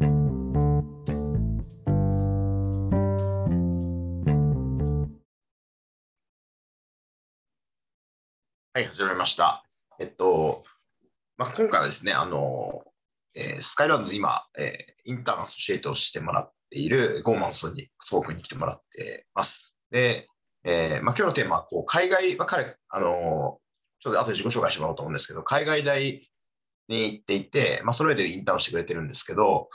はい、始めました。えっと、まあ、今回はですね、あの、えースカイランド今、えーインターンアソシエイトをしてもらっているゴーマンソンに、ソー君に来てもらってます。で、えーまあ、今日のテーマは、こう、海外、まあ、彼、あの、ちょっと後で自己紹介してもらおうと思うんですけど、海外大に行っていて、まあ、それでインターンをしてくれてるんですけど、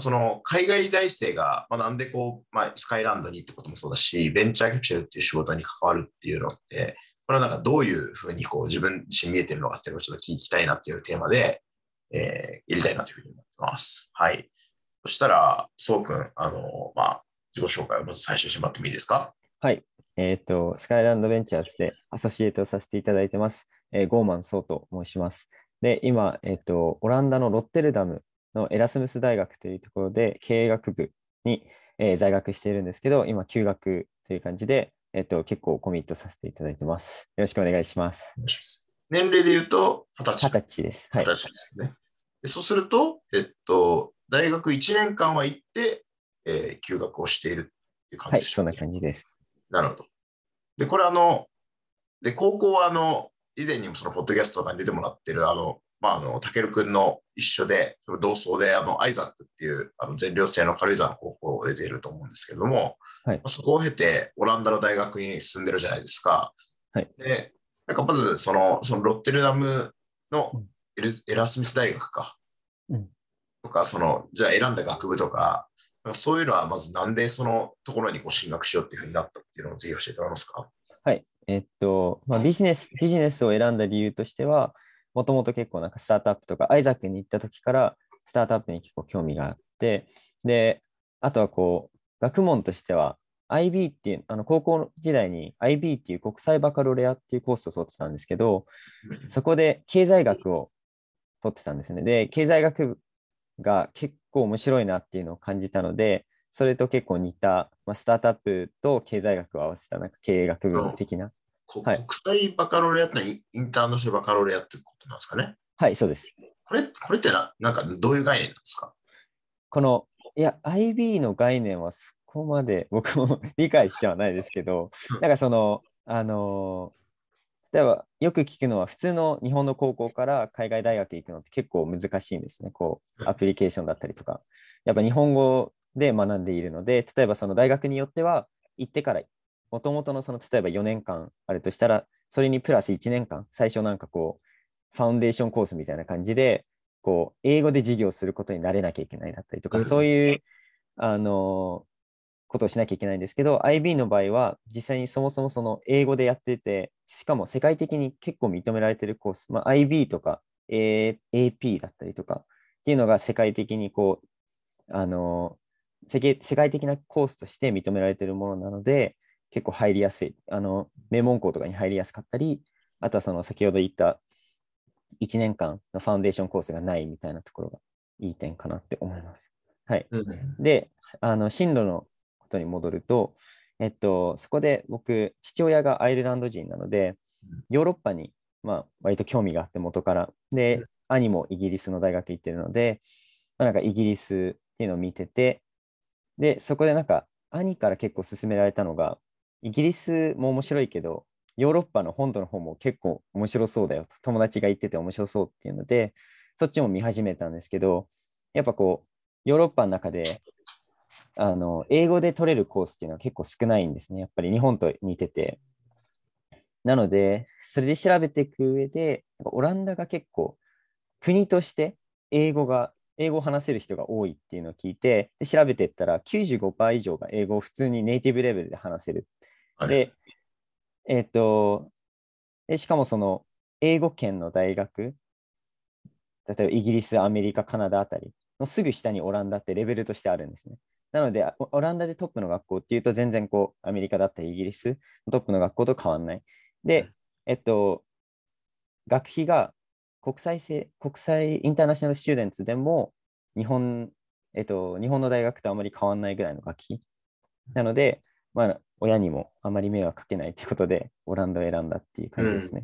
その海外大生が、まあ、なんでこう、まあ、スカイランドにってこともそうだし、ベンチャーキャピタルっていう仕事に関わるっていうのって、これはなんかどういうふうにこう自分自身見えてるのかっていうのをちょっと聞きたいなっていうテーマで、えー、やりたいなというふうに思ってます。はい。そしたら、そうくん、あの、まあ、自己紹介をまず最初にしてもらってもいいですか？はい。えっ、と、スカイランドベンチャーズでアソシエイトさせていただいてます。えーゴーマン・ソーと申します。で、今、えっ、と、オランダのロッテルダムのエラスムス大学というところで経営学部に、えー在学しているんですけど、今、休学という感じで、えっ、と、結構コミットさせていただいてます。よろしくお願いします。年齢で言うと、二十歳。二十歳です。はい二。十歳ですよね。でそうすると、えっと、大学1年間は行って、えー休学をしているっていう感はい、じでしょそんな感じです。なるほど。で、これあの、で、高校はあの、以前にもそのポッドキャストとかに出てもらってる、あの、まあ、あの、たけるくんの一緒で、その同窓で、あの、アイザックっていう、あの、全寮制の軽井沢の高校で出ていると思うんですけれども、はいそこを経て、オランダの大学に進んでるじゃないですか。はいで、なんかまず、その、そのロッテルダムのうんエルエラスミス大学か。うんとか、その、じゃあ選んだ学部とか、なんかそういうのはまずなんでそのところにこう進学しようっていうふうになったっていうのをぜひ教えてもらえますか？はい。えっと、まあ、ビジネス、ビジネスを選んだ理由としては、もともと結構なんかスタートアップとか、アイザックに行った時から、スタートアップに結構興味があって、で、あとはこう、学問としては、IB っていう、あの高校時代に IB っていう国際バカロレアっていうコースを取ってたんですけど、そこで経済学を取ってたんですね。で、経済学部が結構面白いなっていうのを感じたので、それと結構似た、まあ、スタートアップと経済学を合わせたなんか経営学部的な。国際バカロレアってのはインターナショナルバカロレアってことなんですかねはい、そうです。これこれってななんかどういう概念なんですか？この、いや、IB の概念はそこまで 僕も 理解してはないですけどうん、なんかその、あのー例えばよく聞くのは、普通の日本の高校から海外大学行くのって結構難しいんですね。こう、アプリケーションだったりとか。やっぱ日本語で学んでいるので、例えばその大学によっては、行ってから、もともとのその、例えば4年間あるとしたら、それにプラス1年間、最初なんかこう、ファウンデーションコースみたいな感じで、こう、英語で授業することになれなきゃいけないだったりとか、うん。そういう、あのことをしなきゃいけないんですけど、IB の場合は、実際にそもそもその英語でやってて、しかも世界的に結構認められてるコース、まあ、IB とか、A- AP だったりとかっていうのが世界的にこう、あの世界世界的なコースとして認められているものなので、結構入りやすい、あの名門校とかに入りやすかったり、あとはその先ほど言った1年間のファウンデーションコースがないみたいなところがいい点かなって思います。はい。うんで、あの進路のことに戻ると、えっと、そこで僕、父親がアイルランド人なのでうん、ヨーロッパに、まあ、割と興味があって元から。で、兄もイギリスの大学行ってるので、まあ、なんかイギリスっていうのを見てて、で、そこでなんか兄から結構勧められたのが、イギリスも面白いけど、ヨーロッパの本土の方も結構面白そうだよと、友達が言ってて面白そうっていうので、そっちも見始めたんですけど、やっぱこう、ヨーロッパの中で、あの、英語で取れるコースっていうのは結構少ないんですね。やっぱり日本と似てて。なので、それで調べていく上で、オランダが結構、国として英語が、英語を話せる人が多いっていうのを聞いて、で調べていったら95%以上が英語を普通にネイティブレベルで話せる。はいで、えっ、とで、しかもその英語圏の大学、例えばイギリス、アメリカ、カナダあたりのすぐ下にオランダってレベルとしてあるんですね。なので、オオランダでトップの学校っていうと全然こうアメリカだったりイギリスのトップの学校と変わんない。で、えっと、学費が国際性、国際インターナショナルスチューデンツでも日本、えっと、日本の大学とあまり変わんないぐらいの学費。なので、まあ、親にもあまり迷惑かけないってことで、オランダを選んだっていう感じですね。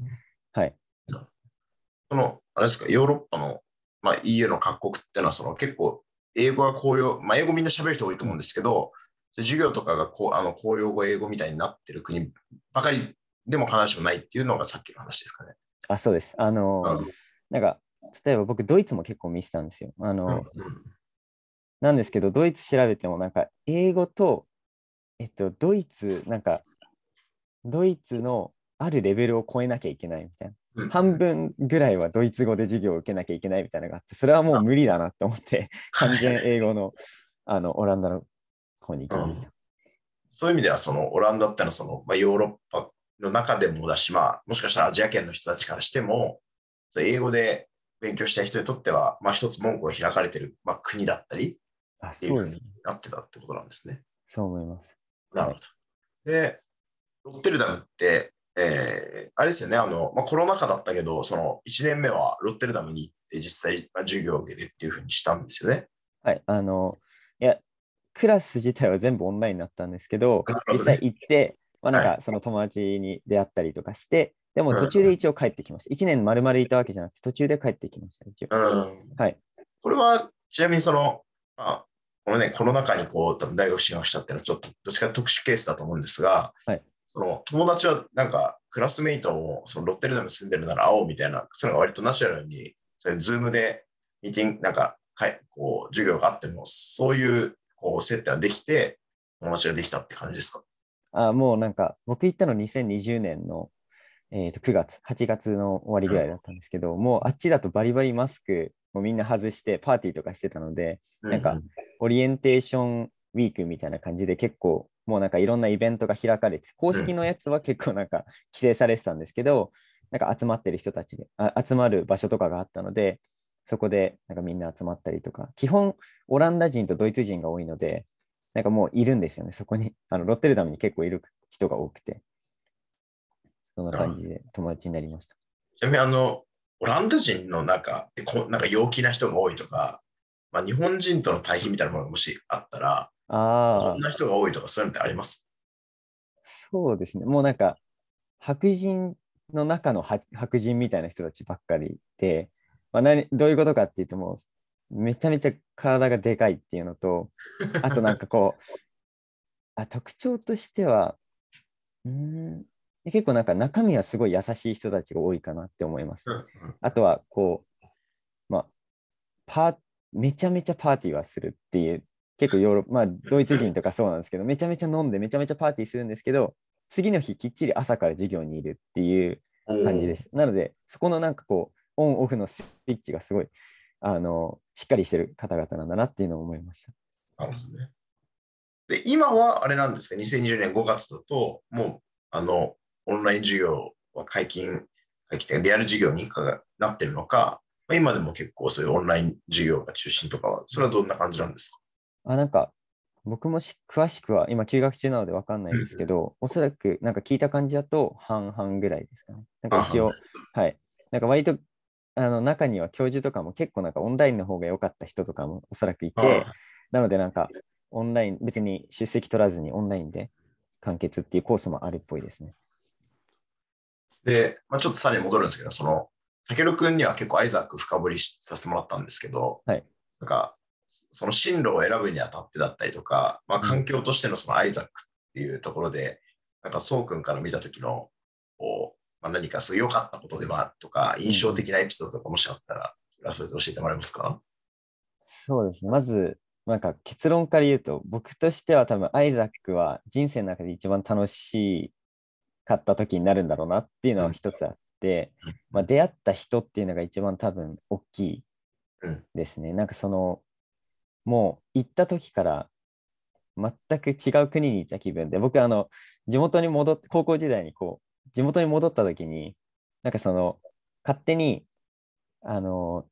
はい。その、あれですか、ヨーロッパの、まあ、EU の各国っていうのは、その結構英語が公用、まあ、英語みんな喋る人多いと思うんですけど、授業とかがこうあの公用語、英語みたいになってる国ばかりでも必ずしもないっていうのがさっきの話ですかね。あ、そうです。あの、うんなんか、例えば僕、ドイツも結構見てたんですよ。あの、うんなんですけど、ドイツ調べても、なんか、英語と、えっと、ドイツ、なんか、ドイツのあるレベルを超えなきゃいけないみたいな。うん半分ぐらいはドイツ語で授業を受けなきゃいけないみたいなのがあって、それはもう無理だなって思って、完全英語の、あの、オランダの方に行きました。そういう意味では、そのオランダってのはその、まあ、ヨーロッパの中でもだし、まあ、もしかしたらアジア圏の人たちからしても、英語で勉強したい人にとっては、まあ、一つ門戸が開かれてる、まあ、国だったりあ、っていうふうに。なってたってことなんですね。そう思います。なるほど。で、ロッテルダムって、えーあれですよね、あのまあ、コロナ禍だったけど、その1年目はロッテルダムに行って、実際、まあ、授業を受けてっていうふうにしたんですよね。はい、あの、いや、クラス自体は全部オンラインだったんですけど実際行って、まあ、なんかその友達に出会ったりとかして、でもうん途中で一応帰ってきました。1年丸々いたわけじゃなくて、途中で帰ってきました、一応。うんはい。これは、ちなみにその、まあ、このね、コロナ禍にこう、多分大学進学したっていうのは、ちょっとどっちか特殊ケースだと思うんですが、はい。その友達はなんか、クラスメイトもそのロッテルダムに住んでるなら会おうみたいな、そういうのが割とナチュラルに、それズームでミーティング、なんか、かいこう授業があっても、そういうこう接点ができて、友達ができたって感じですか？あもうなんか、僕行ったの2020年の、えー、と9月、8月の終わりぐらいだったんですけど、もうあっちだとバリバリマスクもみんな外してパーティーとかしてたので、なんかオリエンテーションウィークみたいな感じで結構もうなんかいろんなイベントが開かれて、公式のやつは結構なんか規制されてたんですけど、なんか集まってる人たちで、あ集まる場所とかがあったので、そこでなんかみんな集まったりとか、基本オランダ人とドイツ人が多いので、なんかもういるんですよね、そこに。あのロッテルダムに結構いる人が多くて。そんな感じで友達になりました。ちなみにあの、オランダ人の中でこうなんか陽気な人が多いとか、まあ、日本人との対比みたいなものがもしあったら、ああどん、な人が多いとかそういうのってあります？そうですね。もうなんか、白人の中のは白人みたいな人たちばっかりで、まあ、何どういうことかっていうと、もう、めちゃめちゃ体がでかいっていうのと、あとなんかこう、あ特徴としては、うーん、結構なんか中身はすごい優しい人たちが多いかなって思います。あとは、こう、まあ、パー、めちゃめちゃパーティーはするっていう、結構ヨーロッパ、まあ、ドイツ人とかそうなんですけど、めちゃめちゃ飲んで、めちゃめちゃパーティーするんですけど、次の日きっちり朝から授業にいるっていう感じでした。なので、そこのなんかこう、オンオフのスイッチがすごい、あの、しっかりしてる方々なんだなっていうのを思いました。なるほどね。で、今はあれなんですか、2020年5月だと、もう、あの、オンライン授業は解禁、解禁リアル授業になってるのか、まあ今でも結構そういうオンライン授業が中心とかは、それはどんな感じなんですか？あ、なんか、僕もし詳しくは、今休学中なので分かんないですけど、おそらくなんか聞いた感じだと半々ぐらいですかね。なんか一応、はい。なんか割と、あの中には教授とかも結構なんかオンラインの方が良かった人とかもおそらくいて、なのでなんかオンライン、別に出席取らずにオンラインで完結っていうコースもあるっぽいですね。で、まあ、ちょっとさらに戻るんですけど、その、たけるくんには結構アイザック深掘りしさせてもらったんですけど、はい。なんか、その進路を選ぶにあたってだったりとか、まあ、環境としてのそのアイザックっていうところで、なんか、そうくんから見たときの、こう、まあ、何かそう良かったことでもあるとか、印象的なエピソードとかもしあったら、それで教えてもらえますか？そうですね。まず、なんか結論から言うと、僕としては多分アイザックは人生の中で一番楽しかった時になるんだろうなっていうのは一つあって、うんまあ、出会った人っていうのが一番多分大きいうんですね。なんかその、もう行った時から全く違う国に行った気分で、僕あの、地元に戻って、高校時代にこう、地元に戻った時に、なんかその、勝手に、あの、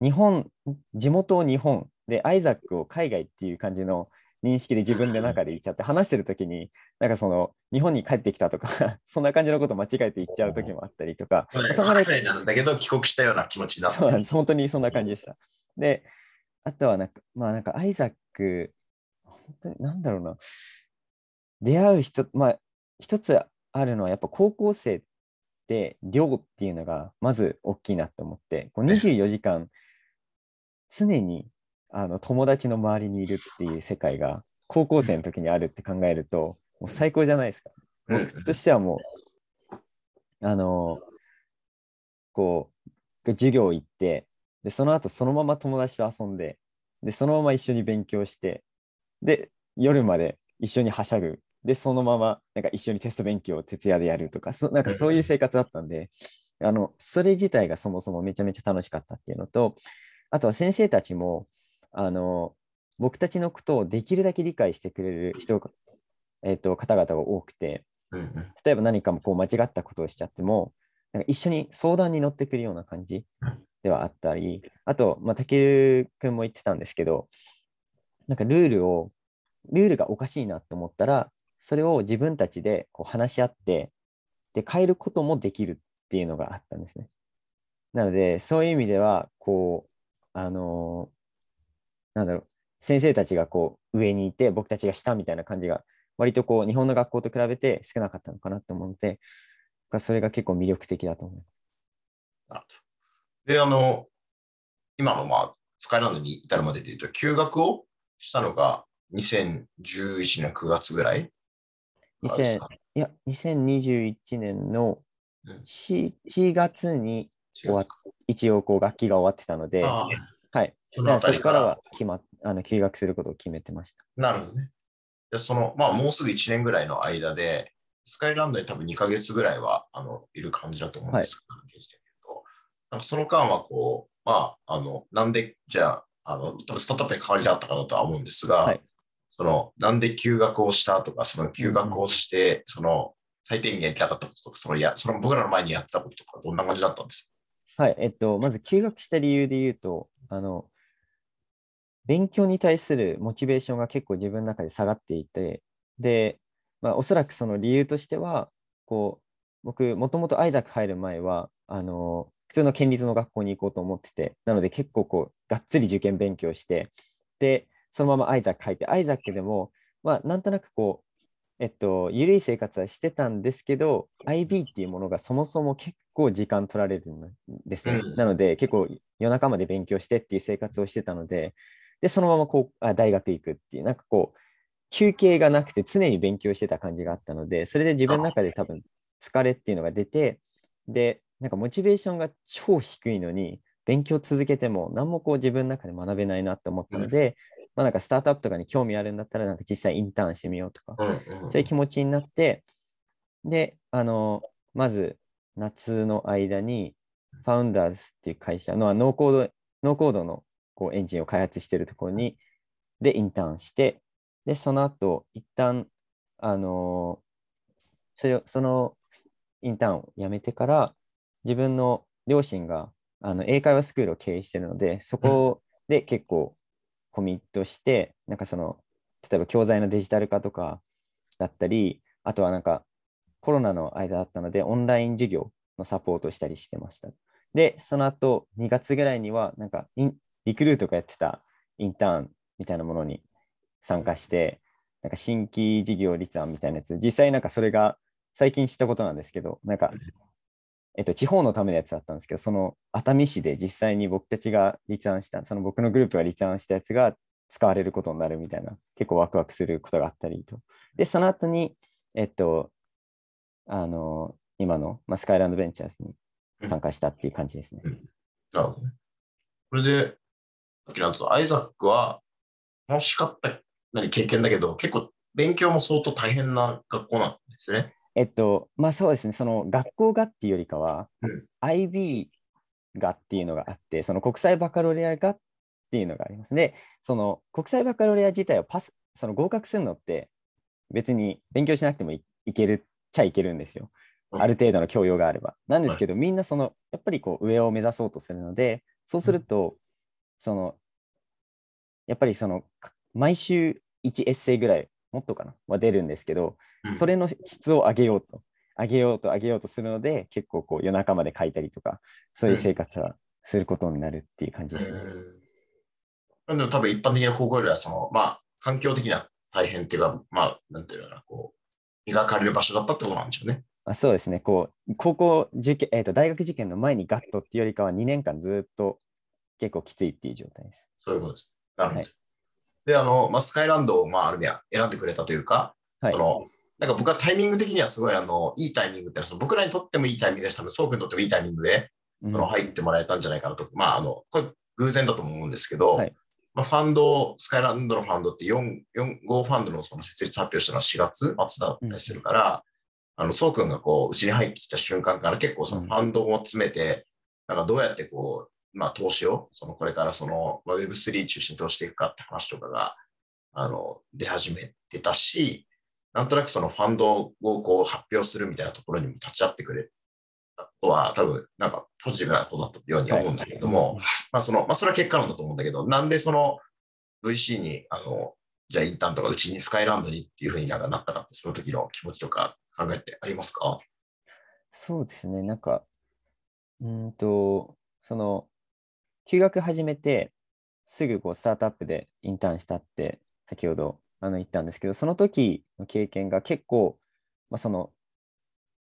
日本、地元を日本で、アイザックを海外っていう感じの認識で自分の中で言っちゃって、話してる時に、なんかその、日本に帰ってきたとか、そんな感じのこと間違えて言っちゃう時もあったりとか、そこまで海外なんだけど、帰国したような気持ちになってそうなんです。本当にそんな感じでした。で、あとはなんか、まあなんかアイザック、本当になんだろうな、出会う人、まあ一つあるのはやっぱ高校生って寮っていうのがまず大きいなと思って、こう24時間常にあの友達の周りにいるっていう世界が高校生の時にあるって考えると、もう最高じゃないですか。うん僕としてはもう、あの、こう、授業行って、で、その後そのまま友達と遊んで、で、そのまま一緒に勉強して、で、夜まで一緒にはしゃぐ。で、そのままなんか一緒にテスト勉強を徹夜でやるとか、そなんかそういう生活だったんで、あの、それ自体がそもそもめちゃめちゃ楽しかったっていうのと、あとは先生たちも、あの、僕たちのことをできるだけ理解してくれる人が、えっと、方々が多くて、例えば何かもこう間違ったことをしちゃっても、なんか一緒に相談に乗ってくるような感じではあったり、あと、まあ、たけるくんも言ってたんですけど、なんかルールを、ルールがおかしいなと思ったら、それを自分たちでこう話し合って、で、変えることもできるっていうのがあったんですね。なので、そういう意味では、こう、あのーなんだろう、先生たちがこう上にいて、僕たちが下みたいな感じが、割とこう、日本の学校と比べて少なかったのかなと思うので、それが結構魅力的だと思います。なるほど。で、あの、今の、まあ、スカイランドに至るまでで言うと、休学をしたのが2011年9月ぐらいからです2000かいや、2021年のうん4 4月に終わっ一応こう学期が終わってたので。そのあたりかこかららは決まっあの休学することを決めてました。なるほどね。で、その、まあ、もうすぐ1年ぐらいの間で、スカイランドに多分2ヶ月ぐらいは、あの、いる感じだと思うんですけど、なんかその間は、こう、まあ、あの、なんで、じゃあ、あの、多分スタートアップに変わりがあったかなとは思うんですが、はいその、なんで休学をしたとか、その休学をして、その、最低限やりたかったこととか、その、や、その僕らの前にやってたこととか、どんな感じだったんですはい。えっと、まず休学した理由で言うと、あの、勉強に対するモチベーションが結構自分の中で下がっていて、で、まあ、おそらくその理由としては、こう、僕、もともとアイザック入る前は、あの、普通の県立の学校に行こうと思ってて、なので結構こう、がっつり受験勉強して、で、そのままアイザック入って、アイザックでも、まあ、なんとなくこう、えっと、緩い生活はしてたんですけど、IB っていうものがそもそも結構時間取られるんですね。うんなので、結構夜中まで勉強してっていう生活をしてたので、で、そのままこうあ大学行くっていう、なんかこう、休憩がなくて常に勉強してた感じがあったので、それで自分の中で多分疲れっていうのが出て、で、なんかモチベーションが超低いのに、勉強続けても何もこう自分の中で学べないなと思ったので、まあなんかスタートアップとかに興味あるんだったら、なんか実際インターンしてみようとか、うんうんそういう気持ちになって、で、あの、まず夏の間に、ファウンダーズっていう会社のノーコード、ノーコードのこうエンジンを開発しているところに、で、インターンして、で、その後、一旦、あの、それを、そのインターンを辞めてから、自分の両親があの英会話スクールを経営しているので、そこで結構コミットして、なんかその、例えば教材のデジタル化とかだったり、あとはなんかコロナの間だったので、オンライン授業のサポートをしたりしてました。で、その後、2月ぐらいには、なんかイン、リクルートがやってたインターンみたいなものに参加して、なんか新規事業立案みたいなやつ、実際なんかそれが最近知ったことなんですけど、なんか、えっと、地方のためのやつだったんですけど、その熱海市で実際に僕たちが立案した、その僕のグループが立案したやつが使われることになるみたいな、結構ワクワクすることがあったりと。で、その後に、えっと、あの、今の、まあ、スカイランドベンチャーズに参加したっていう感じですね。なるほどね。これで、さっきの後アイザックは楽しかった何経験だけど、結構勉強も相当大変な学校なんですね。えっと、まあそうですね、その学校がっていうよりかは、うん IB がっていうのがあって、その国際バカロレアがっていうのがありますね。その国際バカロレア自体をパス、その合格するのって別に勉強しなくてもいいけるっちゃいけるんですよ。うんある程度の教養があれば。なんですけど、みんなその、やっぱりこう上を目指そうとするので、そうすると、その、やっぱりその、か毎週1エッセイぐらい、もっとかな、は出るんですけど、うん。それの質を上げようと、上げようと上げようとするので、結構こう夜中まで書いたりとか、そういう生活はすることになるっていう感じですね。うんでも多分一般的な高校よりは、その、まあ、環境的な大変っていうか、まあ、なんていうのかな、こう、磨かれる場所だったってことなんでしょうね。まあ、そうですね、こう、高校受験、えーと、大学受験の前にガットっていうよりかは2年間ずっと結構きついっていう状態です。そういうことです。なるほど。はいで、あの、まあ、スカイランドを、まあ、ある意味は選んでくれたというか、はいそ。の、なんか僕はタイミング的にはすごい、あの、いいタイミングってその僕らにとってもいいタイミングです。多分、そうにとってもいいタイミングで、うんその入ってもらえたんじゃないかなと。まあ、あの、これ偶然だと思うんですけど、はいまあ、ファンド、スカイランドのファンドって4、4 5ファンドのその設立発表したのは4月末だったりするから、あの、そうくんがこう、うちに入ってきた瞬間から結構そのファンドを詰めて、なんかどうやってこう、まあ、投資を、そのこれからその、まあ Web3 中心に投していくかって話とかが、あの、出始めてたし、なんとなくそのファンドをこう発表するみたいなところにも立ち会ってくれたことは、多分なんかポジティブなことだったように思うんだけれども、まあその、まあそれは結果論だと思うんだけど、なんでその VC に、あの、じゃあインターンとかうちにスカイランドにっていうふうになんかなったかって、その時の気持ちとか考えてありますか？そうですね、なんか、うーんと、その、休学始めて、すぐこうスタートアップでインターンしたって、先ほどあの言ったんですけど、その時の経験が結構、まあ、その、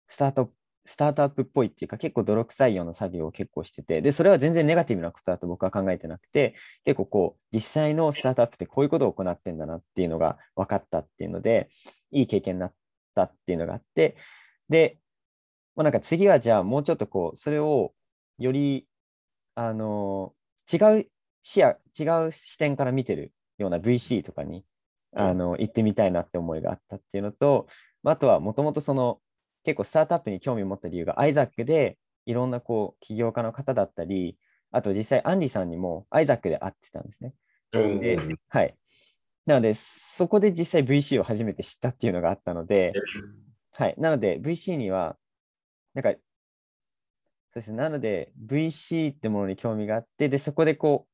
スタート、スタートアップっぽいっていうか、結構泥臭いような作業を結構してて、で、それは全然ネガティブなことだと僕は考えてなくて、結構こう、実際のスタートアップってこういうことを行ってんだなっていうのが分かったっていうので、いい経験になったっていうのがあって、で、まあ、なんか次はじゃあもうちょっとこう、それをより、あの違う視野、違う視点から見てるような VC とかに、あの行ってみたいなって思いがあったっていうのと、まああとはもともとその結構スタートアップに興味を持った理由が IZAC でいろんなこう起業家の方だったり、あと実際アンリさんにも IZAC で会ってたんですね。うんではい。なので、そこで実際 VC を初めて知ったっていうのがあったので、はい。なので、VC には、なんか、そうですね。なので、VC ってものに興味があって、で、そこでこ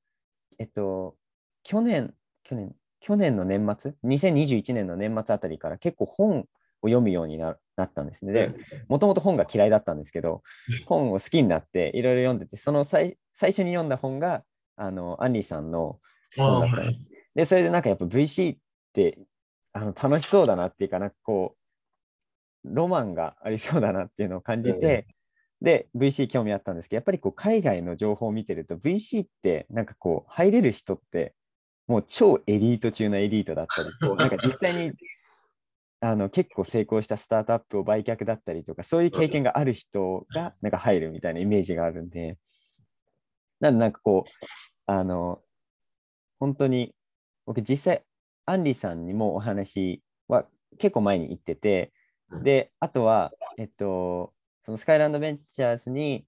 う、えっと、去年、去年、去年の年末、2021年の年末あたりから結構本を読むようにななったんですね。で、もともと本が嫌いだったんですけど、本を好きになっていろいろ読んでて、その最最初に読んだ本が、あの、アンリーさんの本だったんです。で、それでなんかやっぱ VC ってあの楽しそうだなっていうかなんかこう、ロマンがありそうだなっていうのを感じて、で、VC 興味あったんですけど、やっぱりこう海外の情報を見てると、VC ってなんかこう、入れる人って、もう超エリート中のエリートだったり、こうなんか実際に あの結構成功したスタートアップを売却だったりとか、そういう経験がある人がなんか入るみたいなイメージがあるんで、なんでなんかこう、あの、本当に僕実際、アンリさんにもお話は結構前に行ってて、で、あとは、えっと、そのスカイランドベンチャーズに、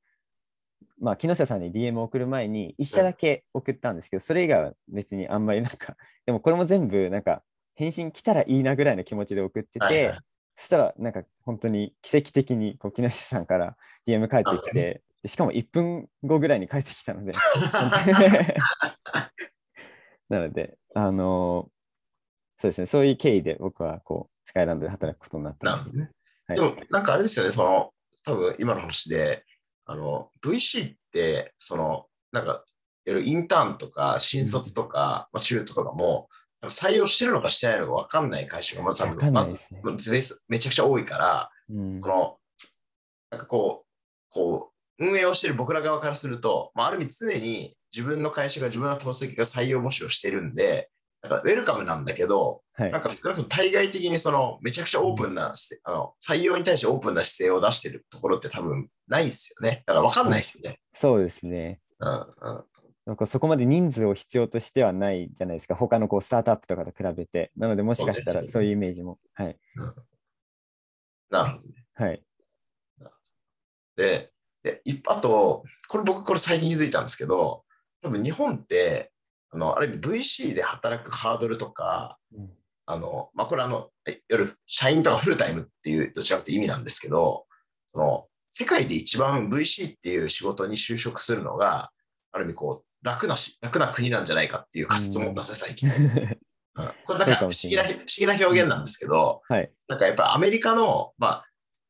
まあ、木下さんに DM を送る前に、一社だけ送ったんですけど、それ以外は別にあんまりなんか、でもこれも全部なんか、返信来たらいいなぐらいの気持ちで送ってて、そしたらなんか本当に奇跡的にこう木下さんから DM 返ってきて、でしかも1分後ぐらいに返ってきたので、なので、あのそうですね、そういう経緯で僕はこうスカイランドで働くことになったんですなんかあれですよね、その、多分今の話で、あの、VC って、その、なんか、いわゆるインターンとか、新卒とか、まあ、中途とかも、採用してるのかしてないのか分かんない会社がまず多わかん分、まずめちゃくちゃ多いから、うん。その、なんかこう、こう、運営をしてる僕ら側からすると、まあ、ある意味常に自分の会社が自分の投資先が採用募集をしてるんで、なんかウェルカムなんだけど、はいなんか少なくとも対外的にそのめちゃくちゃオープンな、あの採用に対してオープンな姿勢を出してるところって多分ないですよね。だから分かんないですよね。そうですね。うんうん、なんかそこまで人数を必要としてはないじゃないですか、他のこうスタートアップとかと比べて。なので、もしかしたらそういうイメージも。はい。なるほどね。はい。で、で一あと、これ僕これ最近気づいたんですけど、多分日本って、あのある意味 VC で働くハードルとか、うんあの、まあ、これあの、い夜、社員とかフルタイムっていう、どちらかというと意味なんですけど、その、世界で一番 VC っていう仕事に就職するのが、ある意味こう、楽なし、楽な国なんじゃないかっていう仮説を持ったんですよ、最近。うんこれなんか不そうかも思議な、不思議な表現なんですけど、はい。なんかやっぱアメリカの、まあ、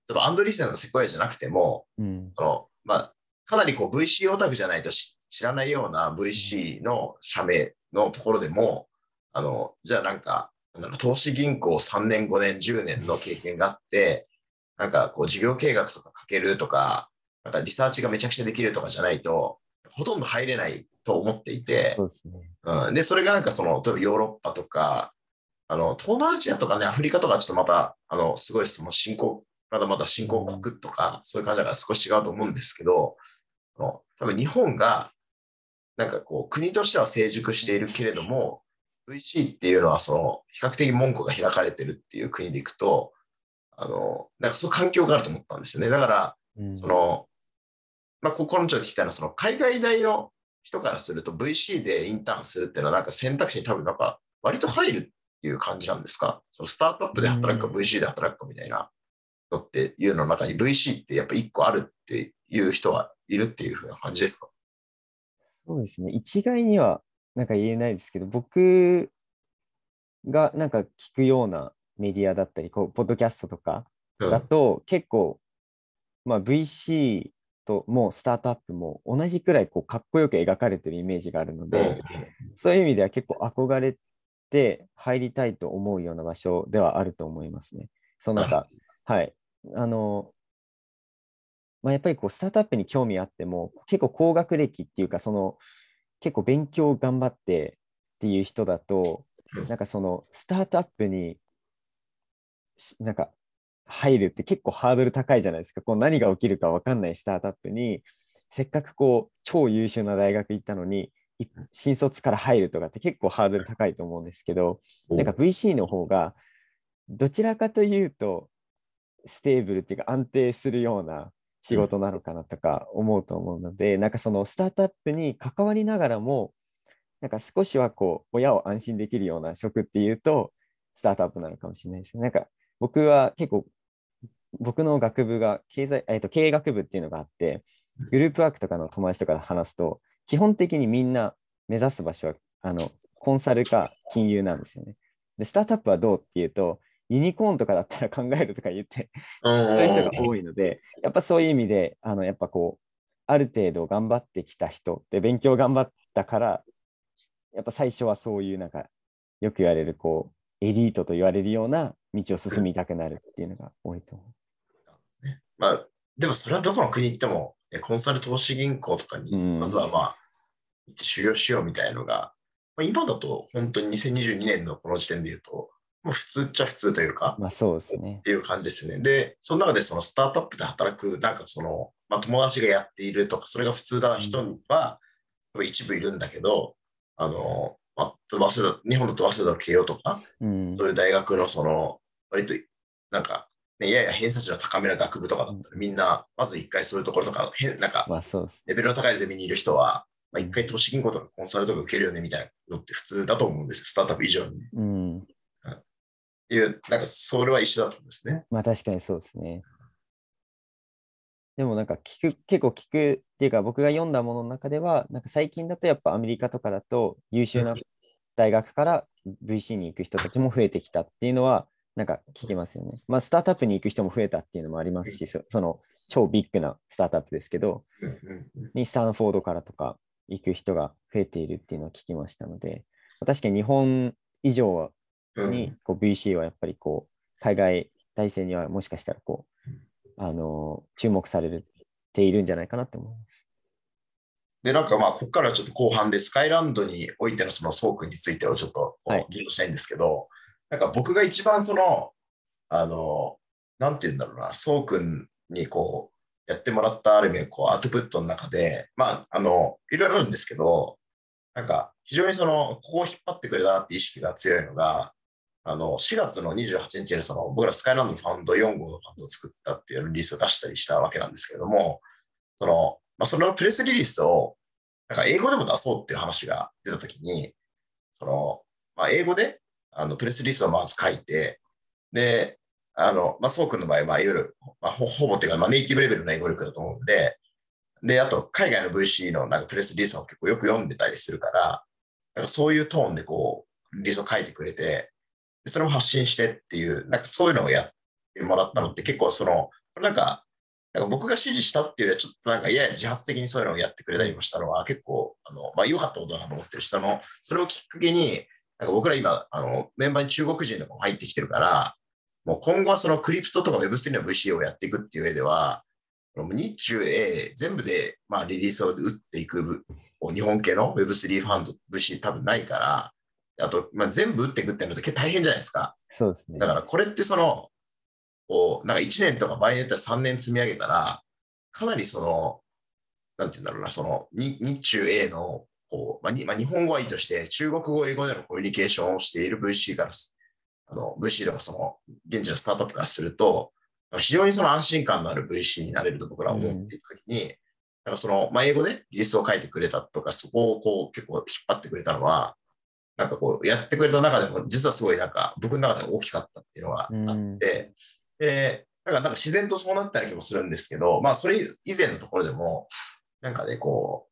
例えばアンドリーセンのセコイアじゃなくても、うん。そのまあ、かなりこう VC オタクじゃないとし知らないような VC の社名のところでも、あのじゃあなんか、投資銀行3年、5年、10年の経験があって、なんかこう事業計画とか書けるとか、なんかリサーチがめちゃくちゃできるとかじゃないと、ほとんど入れないと思っていて、そうですね。うん、で、それがなんかその、例えばヨーロッパとか、あの、東南アジアとかね、アフリカとかちょっとまた、あの、すごいその進行、まだまだ進行国とか、そういう感じだから少し違うと思うんですけど、あの多分日本が、なんかこう、国としては成熟しているけれども、VC っていうのは、その、比較的門戸が開かれてるっていう国でいくと、あの、なんかそういう環境があると思ったんですよね。だから、うん。その、まあ、ここのちょっと聞きたいのは、その海外大の人からすると VC でインターンするっていうのは、なんか選択肢に多分なんか割と入るっていう感じなんですか？そのスタートアップで働くか VC で働くかみたいなのっていうの中に VC ってやっぱ一個あるっていう人はいるっていうふうな感じですか？そうですね。一概にはなんか言えないですけど、僕がなんか聞くようなメディアだったり、こうポッドキャストとかうんだと結構、まあ、VC ともうスタートアップも同じくらいこうかっこよく描かれてるイメージがあるので、そういう意味では結構憧れて入りたいと思うような場所ではあると思いますね。その中、はい。あの、まあ、やっぱりこうスタートアップに興味あっても、結構高学歴っていうか、その結構勉強頑張ってっていう人だとうん、なんかそのスタートアップにしなんか入るって結構ハードル高いじゃないですか。こう何が起きるか分かんないスタートアップに、せっかくこう超優秀な大学行ったのに、新卒から入るとかって結構ハードル高いと思うんですけど、なんか VC の方がどちらかというとステーブルっていうか安定するような仕事なのかなとか思うと思うので、なんかそのスタートアップに関わりながらもなんか少しはこう親を安心できるような職っていうとスタートアップなのかもしれないですね。なんか僕は結構僕の学部が経済、えっと経営学部っていうのがあってグループワークとかの友達とかで話すと基本的にみんな目指す場所はあのコンサルか金融なんですよね。で、スタートアップはどうっていうと、ユニコーンとかだったら考えるとか言って、そういう人が多いので、やっぱそういう意味で、あのやっぱこう、ある程度頑張ってきた人で、勉強頑張ったから、やっぱ最初はそういうなんか、よく言われる、こう、エリートと言われるような道を進みたくなるっていうのが多いと思まあ、でもそれはどこの国行っても、えコンサル投資銀行とかに、うん。まずはまあ、行って修行しようみたいのが、まあ、今だと本当に2022年のこの時点で言うと、もう普通っちゃ普通というか、う。まあそうですねっ。ていう感じですよね。で、その中でそのスタートアップで働く、なんかその、まあ、友達がやっているとか、それが普通な人は、一部いるんだけど、あの、まあ、早稲田日本だと早稲田の慶応とか、うんそういう大学のその、割と、なんか、ね、やや偏差値の高めな学部とかだったら、みんな、まず一回そういうところとか、変なんか、まあそうです。レベルの高いゼミにいる人は、まあ、一回投資銀行とかコンサルとか受けるよねみたいなのって普通だと思うんですよ、スタートアップ以上に。っうん。ていう、なんかそれは一緒だと思うんですね。まあ確かにそうですね。でもなんか聞く、結構聞くっていうか僕が読んだものの中では、なんか最近だとやっぱアメリカとかだと優秀な大学から VC に行く人たちも増えてきたっていうのはなんか聞きますよね。まあスタートアップに行く人も増えたっていうのもありますし、そその超ビッグなスタートアップですけど、にスタンフォードからとか行く人が増えているっていうのは聞きましたので、確かに日本以上にこう VC はやっぱりこう海外大戦にはもしかしたらこう、あの注目されているんじゃないかなと思います。で、なんかまあ、ここからちょっと後半でスカイランドにおいてのそのソークについてをちょっと議論したいんですけど、なんか僕が一番その、あの、なんて言うんだろうな、ソー君にこう、やってもらったある意味、こう、アウトプットの中で、まあ、あの、いろいろあるんですけど、なんか、非常にその、ここを引っ張ってくれたなって意識が強いのが、あの、4月の28日にその、僕らスカイランドファンド4号のファンドを作ったっていうリリースを出したりしたわけなんですけれども、その、まあ、そのプレスリリースを、なんか英語でも出そうっていう話が出たときに、その、まあ、英語で、あの、プレスリリースをまず書いて、で、あの、まあ、そうくんの場合、まあ、いわゆる、まあ、ほほぼっていうか、まあ、ネイティブレベルの英語力だと思うんで、で、あと、海外の VC のなんかプレスリリースを結構よく読んでたりするから、なんかそういうトーンでこう、リリースを書いてくれて、それも発信してっていう、なんかそういうのをやってもらったのって結構その、なんか、なんか僕が指示したっていうよりは、ちょっとなんかやや自発的にそういうのをやってくれたりもしたのは、結構、あの、まあ、良かったことだなと思ってるし、その、それをきっかけに、なんか僕ら今、あの、メンバーに中国人とかも入ってきてるから、もう今後はそのクリプトとか Web3 の VC をやっていくっていう上では、日中 A 全部で、まあ、リリースを打っていく日本系の Web3 ファンド、VC 多分ないから、あと、まあ、全部打っていくってのって結構大変じゃないですか。そうですね。だからこれってその、こう、なんか1年とか場合によっては3年積み上げたら、かなりその、なんて言うんだろうな、その日中 A のこう、まあにまあ、日本語はいいとして、中国語、英語でのコミュニケーションをしている VC からあの VC とかその現地のスタートアップからすると、非常にその安心感のある VC になれると僕らは思っていたときに、うん、なんかその、まあ、英語でリリストを書いてくれたとか、そこをこう結構引っ張ってくれたのは、なんかこうやってくれた中でも、実はすごいなんか僕の中で大きかったっていうのがあって、うん、で、なんかなんか自然とそうなった気もするんですけど、まあそれ以前のところでも、なんかね、こ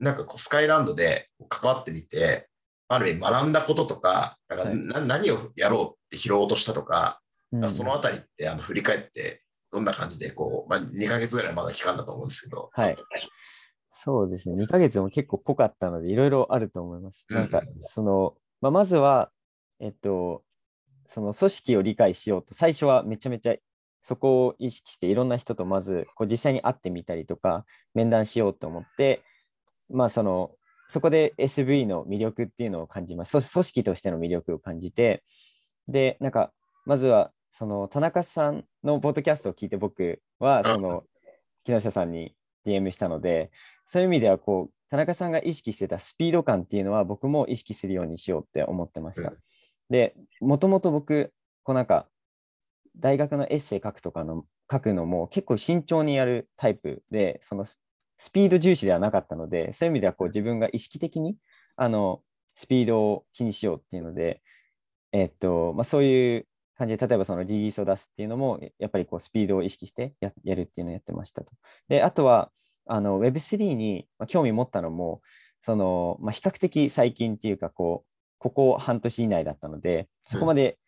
う、なんかこうスカイランドで関わってみて、ある意味学んだこととか、なんかな、はい、何をやろうって拾おうとしたとか、うん、そのあたりってあの振り返って、どんな感じでこう、まあ、2ヶ月ぐらいまだ期間だと思うんですけど。はい。そうですね、2ヶ月も結構濃かったので、いろいろあると思います。なんか、その、まあ、まずは、えっと、その組織を理解しようと、最初はめちゃめちゃそこを意識して、いろんな人とまずこう実際に会ってみたりとか、面談しようと思って、まあ、そのそこで SV の魅力っていうのを感じます。組織としての魅力を感じて、で、なんか、まずは、その田中さんのポッドキャストを聞いて、僕は、その、木下さんに DM したので、そういう意味では、こう、田中さんが意識してたスピード感っていうのは、僕も意識するようにしようって思ってました。で、もともと僕、こうなんか、大学のエッセイ書くとかの書くのも結構慎重にやるタイプで、そのスピード重視ではなかったので、そういう意味ではこう自分が意識的にあのスピードを気にしようっていうので、えっとまあ、そういう感じで、例えばそのリリースを出すっていうのも、やっぱりこうスピードを意識してややるっていうのをやってましたと。で、あとはあの Web3 に興味持ったのも、そのまあ、比較的最近っていうかこう、ここ半年以内だったので、そこまで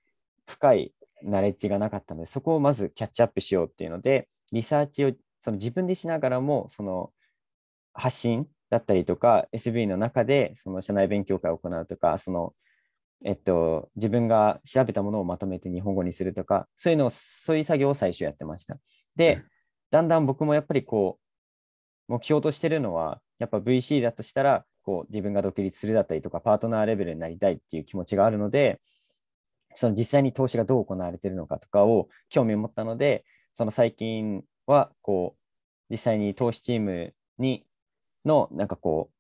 深いナレッジがなかったので、そこをまずキャッチアップしようっていうので、リサーチをその自分でしながらも、その発信だったりとか、SV の中でその社内勉強会を行うとか、そのえっと、自分が調べたものをまとめて日本語にするとか、そういうのを、そういう作業を最初やってました。で、だんだん僕もやっぱりこう、目標としてるのは、やっぱ VC だとしたら、こう自分が独立するだったりとか、パートナーレベルになりたいっていう気持ちがあるので、その実際に投資がどう行われているのかとかを興味を持ったので、その最近は、こう、実際に投資チームにのなんかこ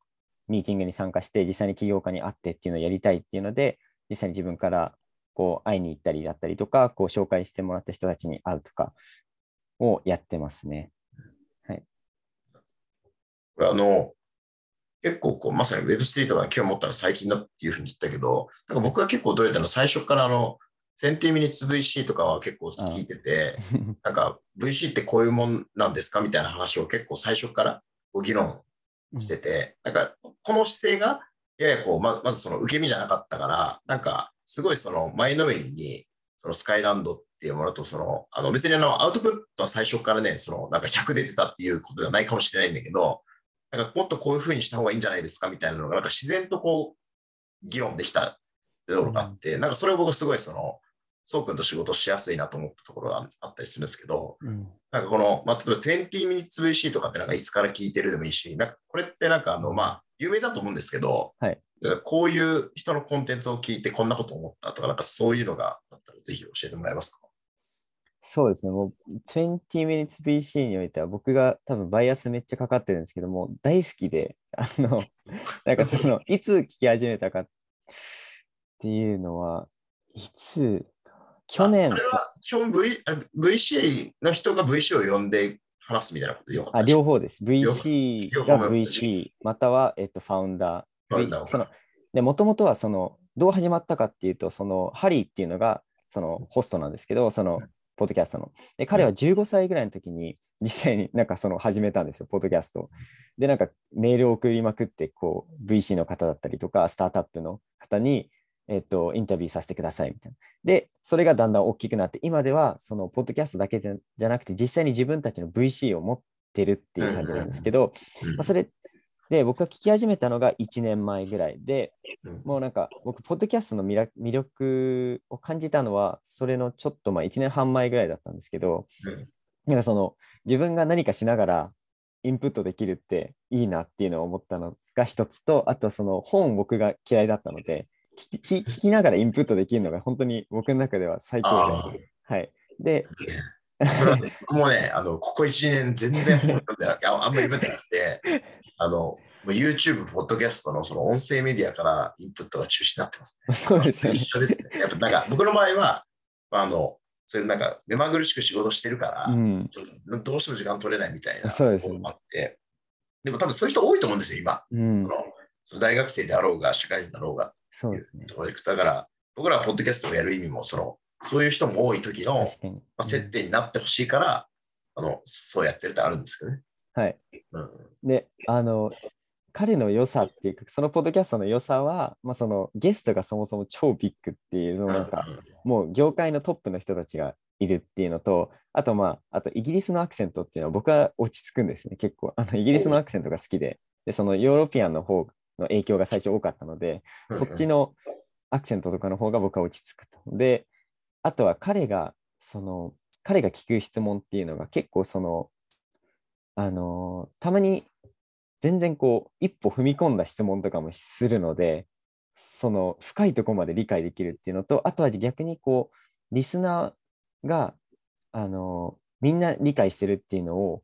うミーティングに参加して実際に起業家に会ってっていうのをやりたいっていうので実際に自分からこう会いに行ったりだったりとかこう紹介してもらった人たちに会うとかをやってますね。はい、これあの結構こうまさに Web3 とか興味持ったら最近だっていうふうに言ったけどなんか僕が結構驚いたのは最初からあの20 minutes VC とかは結構聞いてて、なんか VC ってこういうもんなんですかみたいな話を結構最初から議論してて、なんかこの姿勢がややこうままずその受け身じゃなかったから、なんかすごいその前のめりにそのスカイランドっていうものとそのあの別にあのアウトプットは最初からね、そのなんか100出てたっていうことではないかもしれないんだけど、なんかもっとこういうふうにした方がいいんじゃないですかみたいなのがなんか自然とこう議論できたところがあって、なんかそれを僕すごいそのそうくんと仕事しやすいなと思ったところがあったりするんですけど、うん、なんかこの、まあ、例えば20 minutes VC とかってなんかいつから聞いてるでもいいし、なんかこれってなんかあの、まあ、有名だと思うんですけど、はい、こういう人のコンテンツを聞いてこんなこと思ったとか、なんかそういうのがあったらぜひ教えてもらえますか？そうですね、もう20 minutes VC においては僕が多分バイアスめっちゃかかってるんですけども、大好きで、あの、なんかその、いつ聞き始めたかっていうのは、いつ去年。あれは基本、v、VC の人が VC を呼んで話すみたいなことでよかったあ両方です。VC が VC、または、えっと、ファウンダー。ファウンダーそのでもともとはそのどう始まったかっていうと、そのハリーっていうのがそのホストなんですけど、そのポッドキャストの。で彼は15歳ぐらいの時に実際になんかその始めたんですよ、ポッドキャスト。で、なんかメールを送りまくって、こう VC の方だったりとか、スタートアップの方にえっと、インタビューさせてくださいみたいな。で、それがだんだん大きくなって、今ではそのポッドキャストだけじゃなくて、実際に自分たちの VC を持ってるっていう感じなんですけど、まあ、それで僕が聞き始めたのが1年前ぐらいで、もうなんか僕、ポッドキャストの魅力を感じたのは、それのちょっとまあ1年半前ぐらいだったんですけど、なんかその自分が何かしながらインプットできるっていいなっていうのを思ったのが一つと、あとその本僕が嫌いだったので、聞き聞きながらインプットできるのが本当に僕の中では最高で。はい。で、もね、あの、ここ1年全然本読んでなくてああんまり読めてなくて、あの、YouTube、ポッドキャストのその音声メディアからインプットが中止になってますね。そうですよね一。緒ですね。やっぱなんか僕の場合は、あの、そういうなんか目まぐるしく仕事してるから、うん。どうしても時間取れないみたいなそうであって、でも多分そういう人多いと思うんですよ、今。うんその大学生であろうが、社会人だろうが、そうですね。ところでだから、僕らはポッドキャストをやる意味も、その、そういう人も多い時の、ま。あ、接点になってほしいから、あの、そうやってるってあるんですけどね。はい。うん。で、あの、彼の良さっていうか、そのポッドキャストの良さは、まあ、そのゲストがそもそも超ビッグっていう、そのなんか、もう業界のトップの人たちがいるっていうのと、あとまあ、あとイギリスのアクセントっていうのは僕は落ち着くんですね、結構。あのイギリスのアクセントが好きで、で、そのヨーロピアンの方の影響が最初多かったので、そっちのアクセントとかの方が僕は落ち着くと。で、あとは彼が、その、彼が聞く質問っていうのが結構その、あのたまに全然こう、一歩踏み込んだ質問とかもするので、その深いところまで理解できるっていうのと、あとは逆にこう、リスナーが、あのみんな理解してるっていうのを、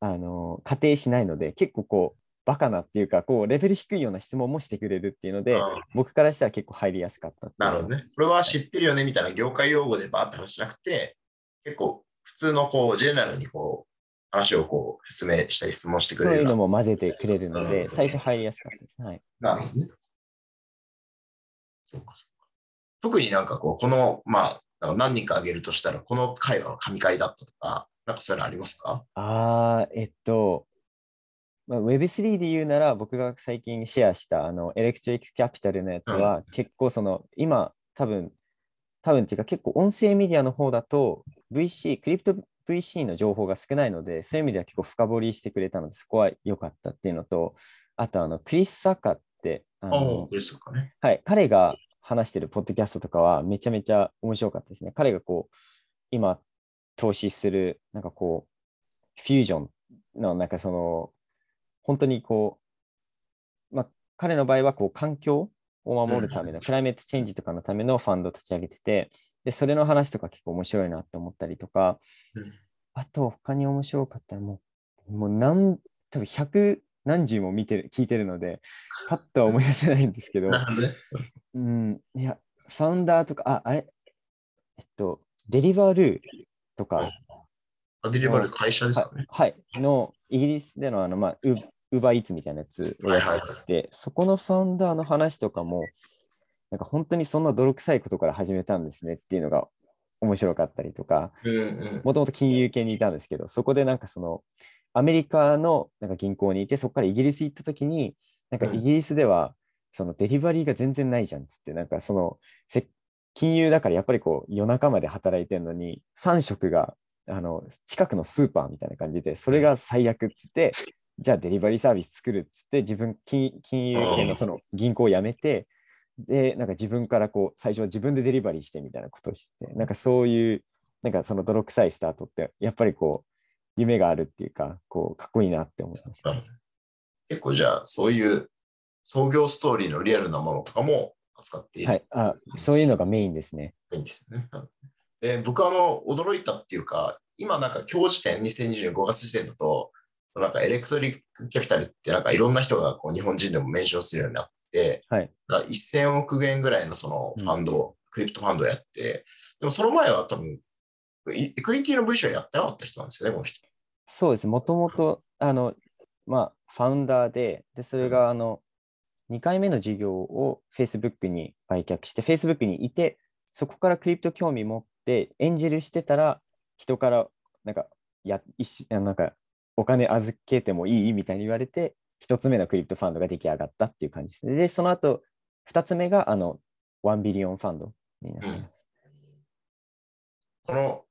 あの仮定しないので、結構こう、バカなっていうか、こう、レベル低いような質問もしてくれるっていうので、あ僕からしたら結構入りやすかったなるほどね。これは知ってるよねみたいな業界用語でバーって話しなくて、結構普通のこう、ジェネラルにこう、話をこう、説明したり質問してくそういうれるようなのも混ぜてくれるので、うん最初入りやすかったです。はい。なるほどね。そうかそうか。特になんかこう、この、まあ、なんか何人か挙げるとしたら、この会話は神会だったとか、なんかそういうのありますか？あー、えっと、まあ、Web3 で言うなら、僕が最近シェアした、あの、エレクトリックキャピタルのやつは、結構その、今、多分、多分っていうか、結構音声メディアの方だと、VC、クリプト VC の情報が少ないので、そういう意味では結構深掘りしてくれたので、そこは良かったっていうのと、あと、あの、クリス・サッカーって、あの。はい、彼が話してるポッドキャストとかはめちゃめちゃ面白かったですね。彼がこう、今、投資する、なんかこう、フュージョンの、なんかその、本当にこう、まあ、彼の場合はこう、環境を守るための、クライメットチェンジとかのためのファンドを立ち上げてて、で、それの話とか結構面白いなって思ったりとか、うん。あと、他に面白かったらもう、もう何、多分100何十も見てる、聞いてるので、パッとは思い出せないんですけど。うん、いや、ファウンダーとか、あ、あれ、えっと、デリバルーとか、アデリバル会社ですかね。はい、のイギリスでのあの、まあ、ウウーバーイーツみたいなやつをやはいってて、そこのファウンダーの話とかも、なんか本当にそんな泥臭いことから始めたんですねっていうのが面白かったりとか。もともと金融系にいたんですけど、そこでなんかその、アメリカのなんか銀行にいて、そこからイギリス行った時に、なんかイギリスでは、そのデリバリーが全然ないじゃんっつって、なんかその、せ金融だからやっぱりこう夜中まで働いてるのに、3食があの近くのスーパーみたいな感じで、それが最悪っつって、じゃあデリバリーサービス作るっつって、自分金、金融系のその銀行を辞めて、で、なんか自分からこう、最初は自分でデリバリーしてみたいなことをしてて、なんかそういう、なんかその泥臭いスタートって、やっぱりこう、夢があるっていうか、こう、かっこいいなって思いました。結構じゃあ、そういう創業ストーリーのリアルなものとかも扱っている。はい、あ、そういうのがメインですね。いいんですよね。で僕あの、驚いたっていうか、今なんか今日時点、2025月時点だと、なんか Electric Capital ってなんかいろんな人がこう日本人でもメンションするようになって、はい。だから1000億円ぐらいのそのファンド、クリプトファンドをやって、でもその前は多分、エクイティの V 社やってなかった人なんですよね、この人。そうです。もともと、あの、まあ、ファウンダーで、で、それが、あの、2回目の事業を Facebook に売却して、Facebook にいて、そこからクリプト興味持って、エンジェルしてたら、人から、なんか、や、一あなんか、お金預けてもいいみたいに言われて、一つ目のクリプトファンドが出来上がったっていう感じですね。で、その後、二つ目が、あの、1ビリオンファンドになってます。この、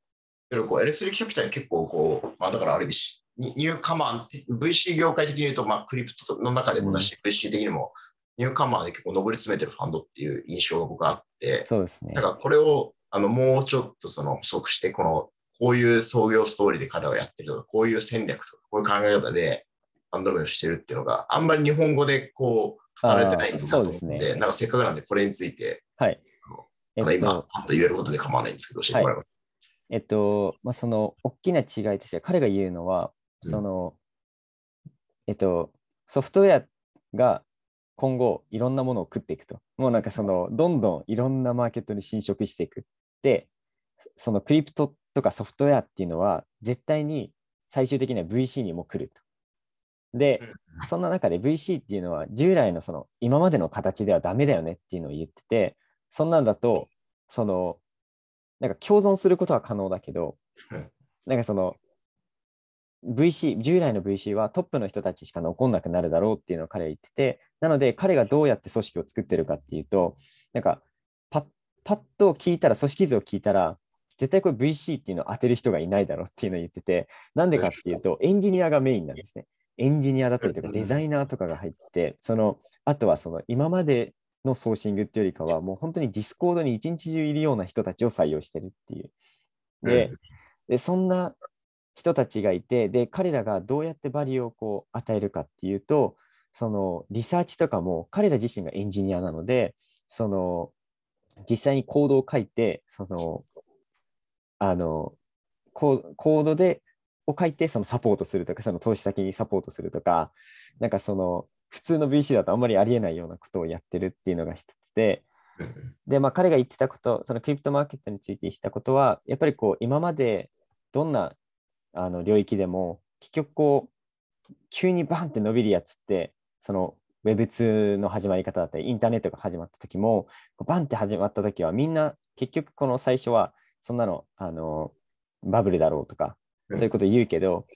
こうエレクトリックキャピタル結構こう、まあだからある意味、ニューカマー、VC 業界的に言うと、まあクリプトの中でもだし、VC 的にも、ニューカマーで結構上り詰めてるファンドっていう印象が僕あって、そうですねなん。かこれをあのもうちょっとその補足して、このこういう創業ストーリーで彼はやってるとか、こういう戦略とか、こういう考え方でアンドロメダをしてるっていうのがあんまり日本語でこう語られてないと思うので、ねなんかせっかくなんでこれについて、はい。えっあの今、と、言えることで構わないんですけど、教えてもらえますえっと、まあ、その大きな違いとして、彼が言うのは、うんその、えっと、ソフトウェアが今後いろんなものを食っていくと。もうなんかその、どんどんいろんなマーケットに侵食していく。で、そのクリプトとかソフトウェアっていうのは、絶対に最終的には VC にも来ると。で、そんな中で VC っていうのは従来のその今までの形ではダメだよねっていうのを言ってて、そんなんだと、その、なんか共存することは可能だけどうん、なんかその、VC、従来の VC はトップの人たちしか残んなくなるだろうっていうのを彼は言ってて、なので彼がどうやって組織を作ってるかっていうと、なんかパッパッと聞いたら、組織図を聞いたら、絶対これ VC っていうのを当てる人がいないだろうっていうのを言ってて、なんでかっていうと、エンジニアがメインなんですね。エンジニアだったりとか、デザイナーとかが入ってて、その、あとはその今までのソーシングっていうよりかは、もう本当に Discord に一日中いるような人たちを採用してるっていう。で、でそんな人たちがいて、で、彼らがどうやってバリューをこう与えるかっていうと、そのリサーチとかも彼ら自身がエンジニアなので、その実際にコードを書いて、その、あの、コードで、を書いてそのサポートするとか、その投資先にサポートするとか、なんかその、普通の VC だとあんまりありえないようなことをやってるっていうのが一つで、うんで、まあ、彼が言ってたこと、そのクリプトマーケットについて言ってたことは、やっぱりこう、今までどんなあの領域でも、結局こう、急にバンって伸びるやつって、その Web2 の始まり方だったり、インターネットが始まった時も、バンって始まった時は、みんな結局この最初は、そんなの、あの、バブルだろうとか、そういうこと言うけど、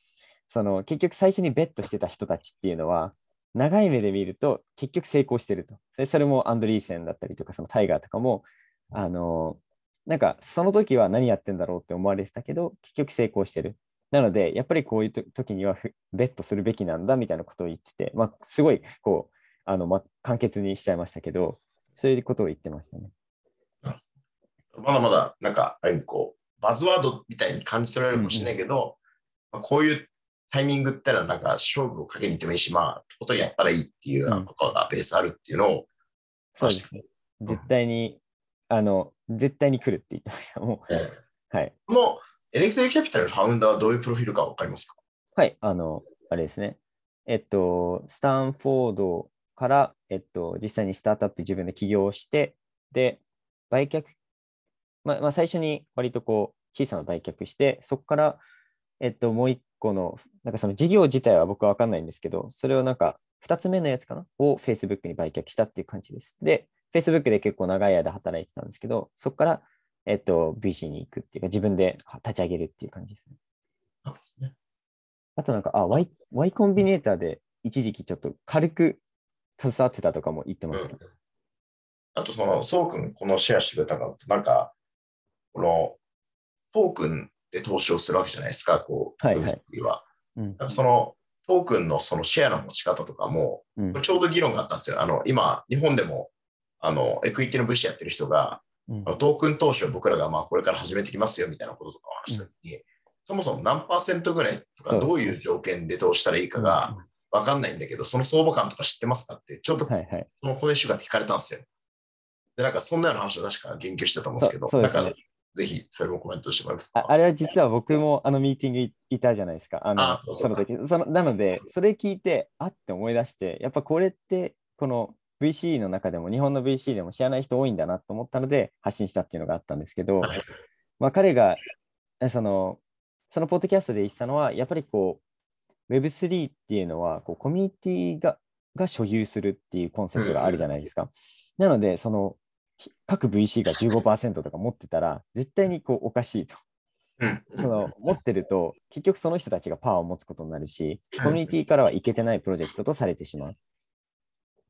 その結局最初にベットしてた人たちっていうのは、長い目で見ると結局成功してると。それそれもアンドリーセンだったりとか、そのタイガーとかも、あの、なんかその時は何やってんだろうって思われてたけど、結局成功してる。なので、やっぱりこういうと時にはふベットするべきなんだみたいなことを言ってて、まあ、すごいこう、あの、ま、簡潔にしちゃいましたけど、そういうことを言ってましたね。まだまだ、なんか、ある意味こう、バズワードみたいに感じ取られるかもしれないけど、まあ、こういうタイミングってのは、なんか、勝負をかけに行ってもいいし、まあ、ことやったらいいっていうようなことがベースあるっていうのを、そうですね。絶対に、あの、絶対に来るって言ってました。もええう、はい。このエレクトリキャピタルのファウンダーはどういうプロフィールかわかりますか？はい、あの、あれですね。えっと、スタンフォードから、えっと、実際にスタートアップ自分で起業して、で、売却、まあ、まあ、最初に割とこう、小さな売却して、そこから、えっと、もう一個の、なんかその事業自体は僕は分かんないんですけど、それをなんか、二つ目のやつかな？を Facebook に売却したっていう感じです。で、Facebook で結構長い間働いてたんですけど、そこから、えっと、VC に行くっていうか、自分で立ち上げるっていう感じですねあとなんか、あ、Y, y コンビネーターで一時期ちょっと軽く携わってたとかも言ってました。うんあと、その、そうくん、このシェアしてくれたのと、なんか、この、トークンで投資をするわけじゃないですか、こう、はいはい Web3 は。うんその、トークンのそのシェアの持ち方とかも、うんちょうど議論があったんですよ。あの、今、日本でも、あの、エクイティの物資やってる人が、うんトークン投資を僕らがまあこれから始めてきますよみたいなこととかを話したときに、そもそも何パーセントぐらいとか、どういう条件で投資したらいいかが分かんないんだけど、その相場感とか知ってますかって、ちょうどこはいはい。のコネシュガーって聞かれたんですよ。で、なんかそんなような話を確か言及してたと思うんですけど、そうそねなんかぜひそれもコメントしてもらえますか？ああれは実は僕もあのミーティングいいたじゃないですか。あのあその時その。なので、それ聞いて、あって思い出して、やっぱこれって、この VC の中でも、日本の VC でも知らない人多いんだなと思ったので、発信したっていうのがあったんですけど、はいまあ、彼が、えその、そのポッドキャストで言ってたのは、やっぱりこう、Web3 っていうのは、こうコミュニティがが所有するっていうコンセプトがあるじゃないですか。なので、その、ひ各 VC が15%とか持ってたら、絶対にこうおかしいと。うん。その持ってると、結局その人たちがパワーを持つことになるしうん、コミュニティからはいけてないプロジェクトとされてしまう。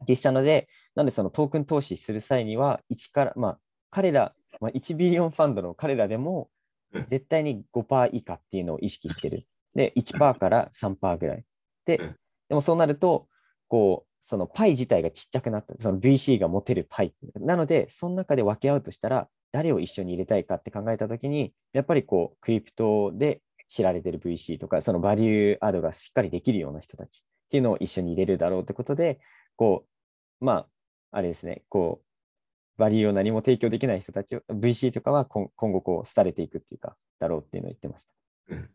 実際ので、なのでそのトークン投資する際には、1から、まあ、彼ら、まあ、1ビリオンファンドの彼らでもうん、絶対に5%以下っていうのを意識してる。で、1%から3%ぐらい。でうん、でもそうなると、こそのパイ自体がちっちゃくなった、その VC が持てるパイなので、その中で分け合うとしたら、誰を一緒に入れたいかって考えたときに、やっぱりこう、クリプトで知られてる VC とか、そのバリューアドがしっかりできるような人たちっていうのを一緒に入れるだろうってことで、こう、まあ、あれですね、こう、バリューを何も提供できない人たちを、VC とかは今今後こう、廃れていくっていうか、だろうっていうのを言ってました。うん。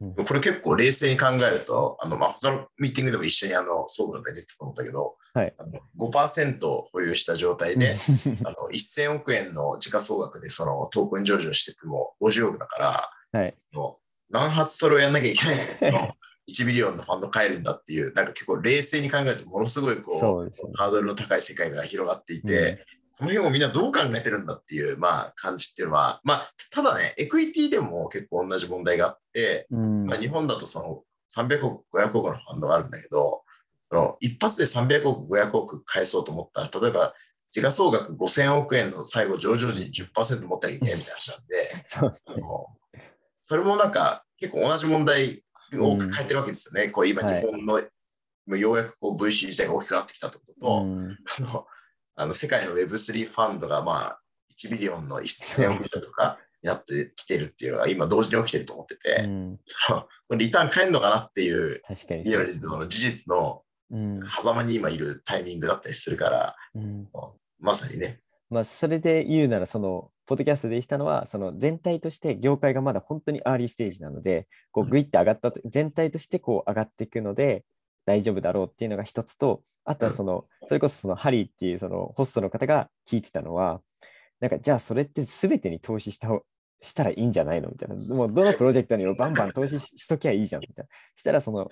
これ結構冷静に考えると、あのまあ、他のミーティングでも一緒にあの総務が出てたと思ったけど、はい、あの5%保有した状態で あの1000億円の時価総額でそのトークン上場してても50億だから、はい、もう何発それをやんなきゃいけないの？1ビリオンのファンド買えるんだっていう、なんか結構冷静に考えるとものすごいこうそうね。ハードルの高い世界が広がっていて、この辺をみんなどう考えてるんだっていう、まあ、感じっていうのは、まあ、ただね、エクイティでも結構同じ問題があって、うんまあ、日本だとその300億、500億のファンドがあるんだけど、その一発で300億、500億返そうと思ったら、例えば時価総額5000億円の最後上場時に10%持ってなきゃいいみたいな話なんで、そうですね。それもなんか結構同じ問題を抱えてるわけですよね。こう今はい日本の、もうようやくこう VC 自体が大きくなってきたってことと、うんあのあの世界の Web3 ファンドがまあ1ビリオンの1000億円とかになってきてるっていうのが今同時に起きてると思ってて、うん。リターン返るのかなっていう、確かに事実のうん。狭間に今いるタイミングだったりするから、うん。まさにね。まあ、それで言うなら、その、ポッドキャストで言ったのは、その全体として業界がまだ本当にアーリーステージなので、こううん。グイッと上がったと、全体としてこう上がっていくので、大丈夫だろうっていうのが一つと、あとはその、それこそそのハリーっていうそのホストの方が聞いてたのは、なんかじゃあそれって全てに投資した方したらいいんじゃないのみたいな。もうどのプロジェクトにもバンバン投資ししときゃいいじゃんみたいな。したらその、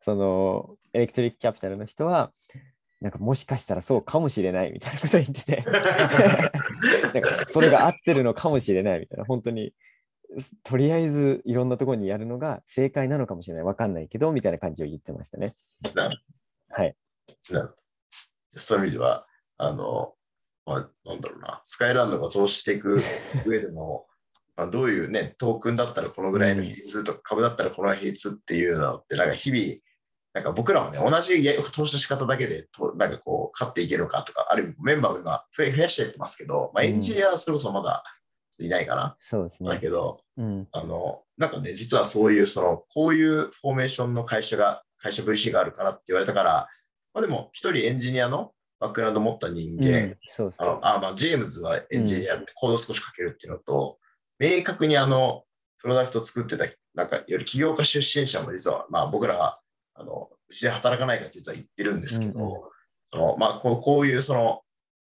そのエレクトリックキャピタルの人は、なんかもしかしたらそうかもしれないみたいなことを言ってて、なんかそれが合ってるのかもしれないみたいな、本当に、とりあえずいろんなところにやるのが正解なのかもしれない、わかんないけど、みたいな感じを言ってましたね。なるはい。なるそういう意味では、あの、まあ、なんだろうな、スカイランドが投資していく 上でも、まあ、どういうね、トークンだったらこのぐらいの比率とか、株だったらこの比率っていうのって、なんか日々、なんか僕らもね、同じや投資の仕方だけでと、なんかこう、勝っていけるのかとか、ある意味メンバーを今増え増やしていってますけど、まあ、エンジニアはそれこそまだいないかな。そうですね。だけど、うん。あの、なんかね、実はそういう、その、こういうフォーメーションの会社が、会社 VC があるからって言われたから、まあでも、一人エンジニアのバックグラウンド持った人間、うんそうですね。あのあまあ、ジェームズはエンジニア、コード少し書けるっていうのと、明確にあの、プロダクト作ってた、なんか、より起業家出身者も実は、まあ僕らは、あの、うちで働かないかって実は言ってるんですけど、うんうんそのまあこう、こういうその、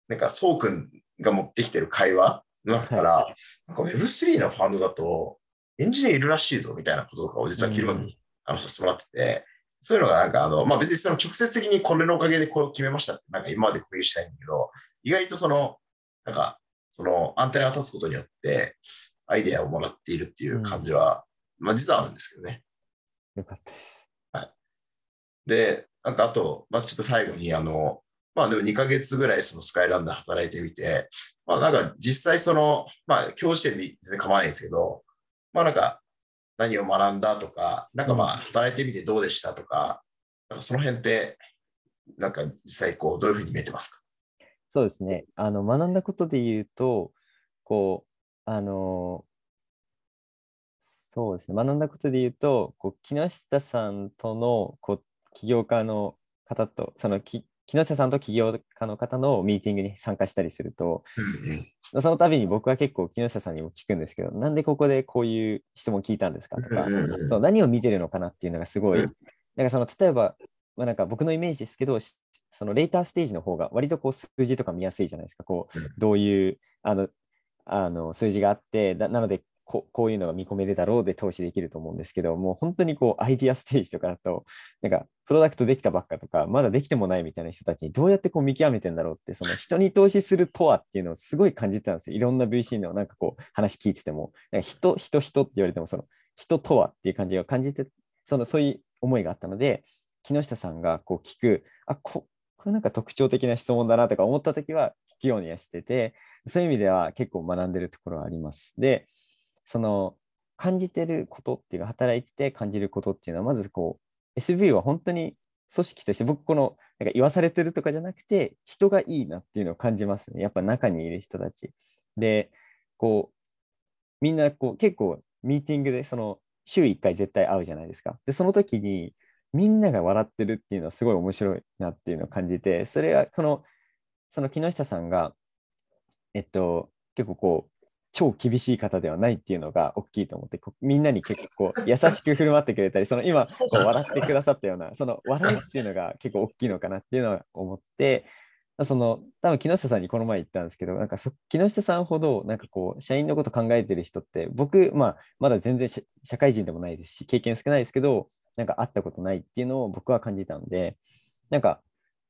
なんか、そうくんが持ってきてる会話の中から、なんか Web3 のファンドだと、エンジニアいるらしいぞみたいなこととかを実は議論に、あのさせてもらってて、そういうのがなんかあの、まあ別にその直接的にこれのおかげでこれを決めましたって、なんか今まで共有したいんだけど、意外とその、なんか、そのアンテナが立つことによって、アイデアをもらっているっていう感じは、まあ実はあるんですけどね。よかったです。で、なんかあと、まあ、ちょっと最後に、あの、まあでも2ヶ月ぐらいそのスカイランドで働いてみて、まあなんか実際その、まあ教師点で全然構わないんですけど、まあなんか何を学んだとか、なんかまあ働いてみてどうでしたとか、なんかその辺って、なんか実際こうどういうふうに見えてますか？そうですね。あの、学んだことで言うと、こう、あの、そうですね。学んだことで言うと、こう木下さんとのこう起業家の方と、そのき木下さんと起業家の方のミーティングに参加したりすると、その度に僕は結構木下さんにも聞くんですけど、なんでここでこういう質問聞いたんですかとか、そう何を見てるのかなっていうのがすごい、うん。なんかその例えば、まあ、なんか僕のイメージですけど、しそのレーターステージの方が割とこう数字とか見やすいじゃないですか。こううん。どういうあのあの数字があって、だなのでここういうのが見込めるだろうで投資できると思うんですけど、もう本当にこうアイディアステージとかだと、なんかプロダクトできたばっかとか、まだできてもないみたいな人たちにどうやってこう見極めてんだろうって、その人に投資するとはっていうのをすごい感じてたんですよ。いろんな VC のなんかこう話聞いてても、なんか人、人、人って言われても、その人とはっていう感じを感じて、そのそういう思いがあったので、木下さんがこう聞く、あここれなんか特徴的な質問だなとか思ったときは聞くようにはしてて、そういう意味では結構学んでるところはあります。で、その感じてることっていうか、働いてて感じることっていうのは、まずこう、SV は本当に組織として、僕このなんか言わされてるとかじゃなくて、人がいいなっていうのを感じますね。やっぱ中にいる人たち。で、こう、みんなこう結構ミーティングでその週1回絶対会うじゃないですか。で、その時にみんなが笑ってるっていうのはすごい面白いなっていうのを感じて、それはこの、その木下さんが、えっと、結構こう、超厳しい方ではないっていうのが大きいと思って、みんなに結構優しく振る舞ってくれたり、その今こう笑ってくださったような、その笑いっていうのが結構大きいのかなっていうのは思って、その多分木下さんにこの前言ったんですけど、なんか木下さんほどなんかこう社員のこと考えてる人って、僕、まあ、まだ全然社会人でもないですし、経験少ないですけど、なんか会ったことないっていうのを僕は感じたので、なんか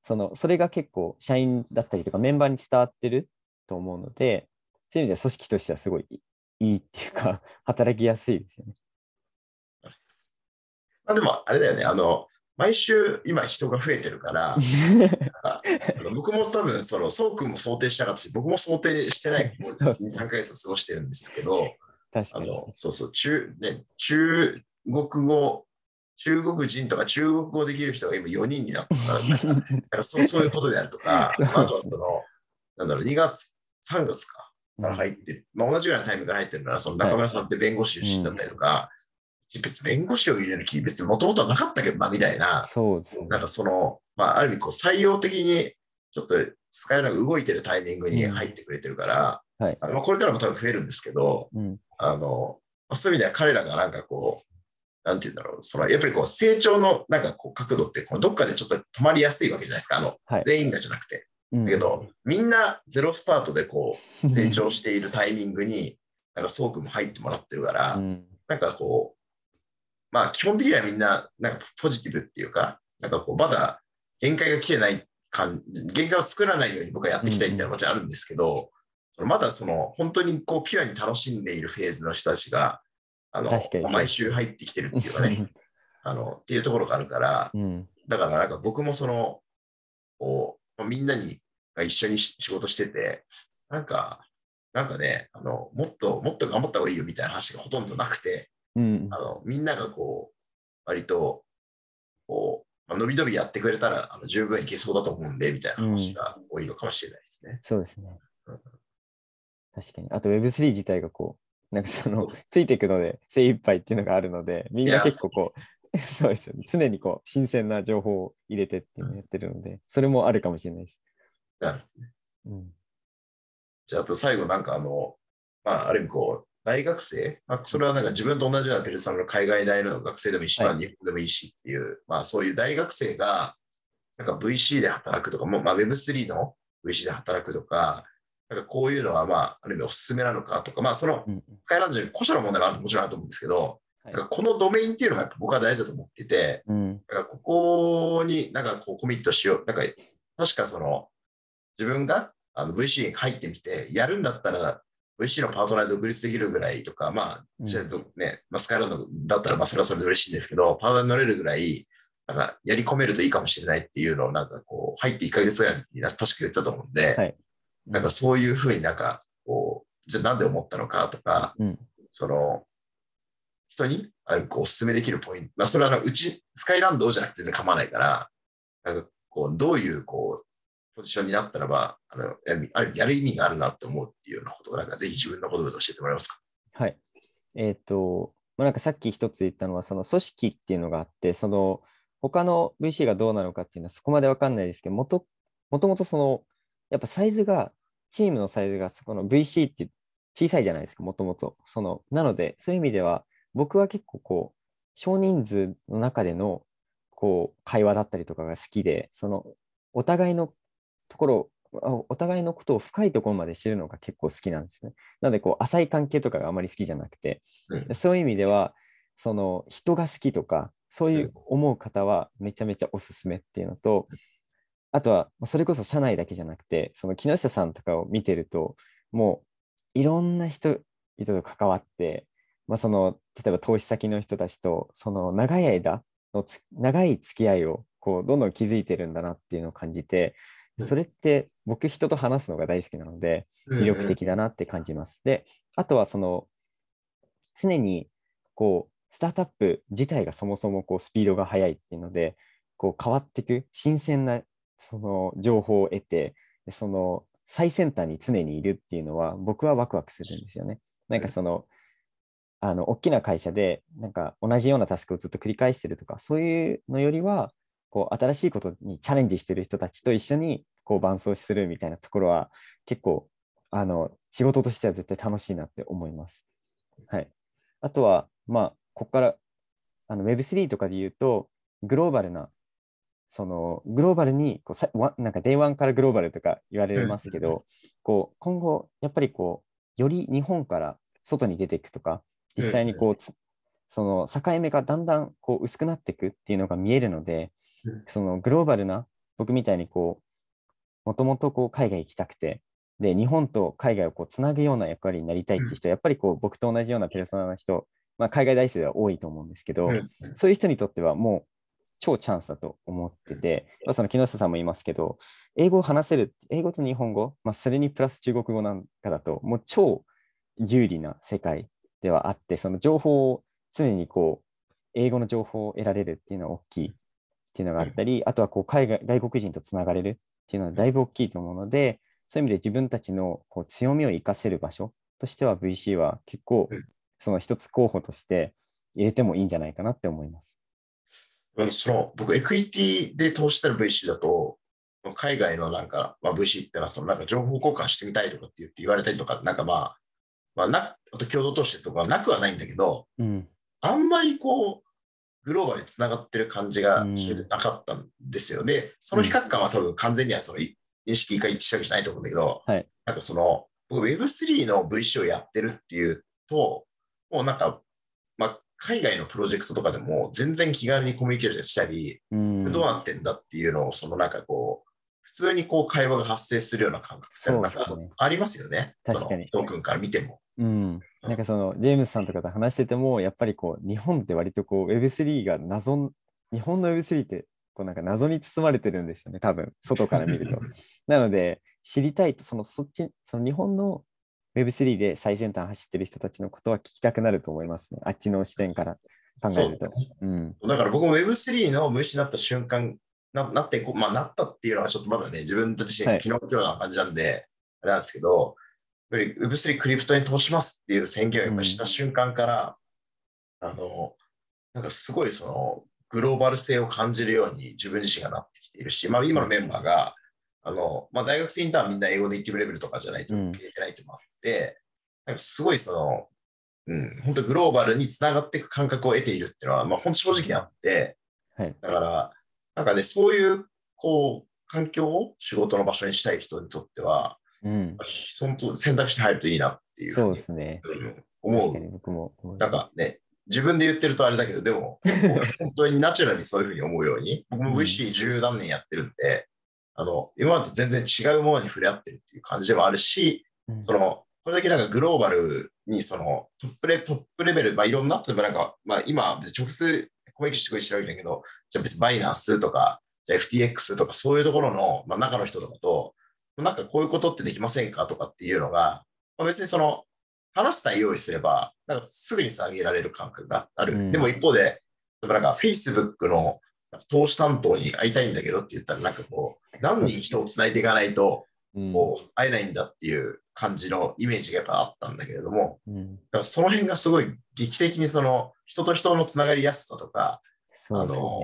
そのそれが結構社員だったりとかメンバーに伝わってると思うので、そういう意味では組織としてはすごいいいっていうか、働きやすいですよね。まあ、でも、あれだよね、あの、毎週今人が増えてるから、僕も多分、その、そうくんも想定したかったし、僕も想定してないもうそうです3ヶ月過ごしてるんですけど、確かに。あの、そうそう、中、ね、中国語、中国人とか中国語できる人が今4人になったから、そうそういうことであるとか、あとその、なんだろう、2月、3月か、から入ってる、まあ、同じぐらいのタイミングから入ってるなら、その中村さんって弁護士出身だったりとか、別に弁護士を入れる気、別にもともとはなかったけどな、みたいな、そうですね。なんかその、まあ、ある意味こう採用的に、ちょっとスカイランが動いてるタイミングに入ってくれてるから、はい。これからも多分増えるんですけど、うん。あの、まあそういう意味では彼らがなんかこう、なんて言うんだろう、そのやっぱりこう成長のなんかこう角度ってこうどっかでちょっと止まりやすいわけじゃないですか、あの、はい全員がじゃなくて。うん。だけど、みんなゼロスタートでこう 成長しているタイミングに、なんかそうくんも入ってもらってるから、うん。なんかこう、まあ基本的にはみんななんかポジティブっていうか、なんかこうまだ限界が来てない感限界を作らないように僕はやっていきたいっていうのはもちろんあるんですけど、そのまだその本当にこうピュアに楽しんでいるフェーズの人たちが、あの毎週入ってきてるっていうかね、あのっていうところがあるから、うん。だからなんか僕もその、こうみんなにが一緒にし仕事してて、なんか、なんかね、あのもっともっと頑張った方がいいよみたいな話がほとんどなくて、うん。あのみんながこう、割と、こう、まあ、伸び伸びやってくれたらあの十分いけそうだと思うんで、みたいな話が多いのかもしれないですね。そうですねうん。確かに。あと Web3 自体がこう、なんかその、ついていくので精一杯っていうのがあるので、みんな結構こう、そうですよね。常にこう、新鮮な情報を入れてっていうのをやってるので、それもあるかもしれないです。なるほどねうん。じゃあ、あと最後なんかあの、まあ、ある意味こう、大学生、まあ、それはなんか自分と同じようなペルソナの海外大の学生でもいいし、はいまあ、日本でもいいしっていう、まあそういう大学生が、なんか VC で働くとか、もまあ Web3 の VC で働くとか、なんかこういうのはまあ、ある意味おすすめなのかとか、まあそのうんスカイランドに個社の問題はもちろんあると思うんですけど、はいなんかこのドメインっていうのが僕は大事だと思っていて、うん。なんかここになんかこうコミットしよう。なんか確かその自分があの VC に入ってみて、やるんだったら VC のパートナーで独立できるぐらいとか、まあ、うんね、まあ、スカイランドだったらまあそれはそれで嬉しいんですけど、パートナーに乗れるぐらい、なんかやり込めるといいかもしれないっていうのをなんかこう入って1ヶ月ぐらいの時に確か言ったと思うんで、はいなんかそういうふうになんかこう、じゃあなんで思ったのかとか、うん。その、人にあこうお勧めできるポイント、まあ、それはあのうち、スカイランドじゃなくて全然構わないから、なんかこう、どういうこう、ポジションになったらば、あのやるあるやる意味があるなと思うっていうようなことを、なんかぜひ自分の言葉で教えてもらえますか？はい。えっ、と、まあ、なんかさっき一つ言ったのは、その組織っていうのがあって、その他の VC がどうなのかっていうのはそこまでわかんないですけど、もともともとその、やっぱサイズが、チームのサイズがそこの VC って小さいじゃないですか、もともと。その、なので、そういう意味では、僕は結構こう、少人数の中でのこう会話だったりとかが好きで、そのお互いのところ、あお互いのことを深いところまで知るのが結構好きなんですね。なので、こう、浅い関係とかがあまり好きじゃなくて、うんそういう意味では、その人が好きとか、そういう思う方はめちゃめちゃおすすめっていうのと、あとは、まあそれこそ社内だけじゃなくて、その木下さんとかを見てると、もういろんな人々と関わって、まあ、その例えば投資先の人たちとその長い間のつ長い付き合いをこうどんどん築いてるんだなっていうのを感じてうんそれって僕人と話すのが大好きなので魅力的だなって感じます。であとはその常にこうスタートアップ自体がそもそもこうスピードが速いっていうのでこう変わっていく新鮮なその情報を得て、その最先端に常にいるっていうのは、僕はワクワクするんですよね。なんかその、あの大きな会社でなんか同じようなタスクをずっと繰り返してるとかそういうのよりはこう新しいことにチャレンジしてる人たちと一緒にこう伴走するみたいなところは結構あの仕事としては絶対楽しいなって思います。はい、あとはまあここからあの Web3 とかで言うとグローバルなそのグローバルにこうさなんか Day1 からグローバルとか言われますけど、こう今後やっぱりこうより日本から外に出ていくとか実際にこう、その境目がだんだんこう薄くなっていくっていうのが見えるので、そのグローバルな僕みたいにこうもともとこう海外行きたくてで日本と海外をこうつなぐような役割になりたいって人はやっぱりこう僕と同じようなペルソナの人、まあ、海外大生では多いと思うんですけど、そういう人にとってはもう超チャンスだと思ってて、まあ、その木下さんも言いますけど英語を話せる英語と日本語、まあ、それにプラス中国語なんかだともう超有利な世界ではあって、その情報を常にこう、英語の情報を得られるっていうのは大きいっていうのがあったり、あとはこう海外外国人とつながれるっていうのはだいぶ大きいと思うので、そういう意味で自分たちのこう強みを生かせる場所としては VC は結構その一つ候補として入れてもいいんじゃないかなって思います。その僕、エクイティで投資してる VC だと、海外のなんか、まあ、VC ってのはそのなんか情報交換してみたいとかって言って言われたりとか、なんかまあ、まあ、なあと共同としてとかなくはないんだけど、うん、あんまりこう、グローバルにつながってる感じがなかったんですよね。うん、その比較感は多分完全にはその認識が一致したわけじゃないと思うんだけど、はい、なんかその、僕 Web3 の VC をやってるっていうと、もうなんか、まあ、海外のプロジェクトとかでも全然気軽にコミュニケーションしたり、うん、どうなってんだっていうのを、そのなんかこう、普通にこう会話が発生するような感覚が、ね、ありますよね。確かに。トークンから見ても。うん。なんかその、ジェームスさんとかと話してても、やっぱりこう、日本って割とこう、Web3 が謎、日本の Web3 ってこうなんか謎に包まれてるんですよね、多分、外から見ると。なので、知りたいと、そのそっち、その日本の Web3 で最先端走ってる人たちのことは聞きたくなると思いますね。あっちの視点から考えると。うん、だから僕も Web3 の無視になった瞬間ななってこ、まあ、なったっていうのはちょっとまだね、自分たち、昨日今日な感じなんで、あれなんですけど、やっぱり Web3 クリプトに投しますっていう宣言をやっぱした瞬間から、うん、あの、なんかすごいその、グローバル性を感じるように自分自身がなってきているし、まあ、今のメンバーが、あのまあ、大学生インターンみんな英語で言ってるレベルとかじゃないといけないともあって、うん、なんかすごいその、うん、本当グローバルにつながっていく感覚を得ているっていうのは、まあ、本当正直にあって、はい、だから、なんかね、そういう、こう、環境を仕事の場所にしたい人にとっては、うん、本当選択肢に入るといいなっていうそうですね、う。ん、思う。僕もなんかね、自分で言ってるとあれだけど、でも、本当にナチュラルにそういうふうに思うように、僕も VC 十何年やってるんで、うん、あの今までと全然違うものに触れ合ってるっていう感じでもあるし、うん、そのこれだけなんかグローバルにそのトップレトップレベル、まあ、いろんな、例えばなんか、まあ、今、別に直接コミュニケーションしてるわけだけど、じゃあ別にバイナンスとか、じゃあ FTX とかそういうところの、まあ、中の人とかと、なんかこういうことってできませんかとかっていうのが、まあ、別にその話さえ用意すれば、なんかすぐに下げられる感覚がある。うん、でも一方で、なんか Facebook の投資担当に会いたいんだけどって言ったら、なんかこう、何人人をつないでいかないと、こう会えないんだっていう感じのイメージがやっぱあったんだけれども、うん、だからその辺がすごい劇的にその人と人のつながりやすさとか、ね、あの、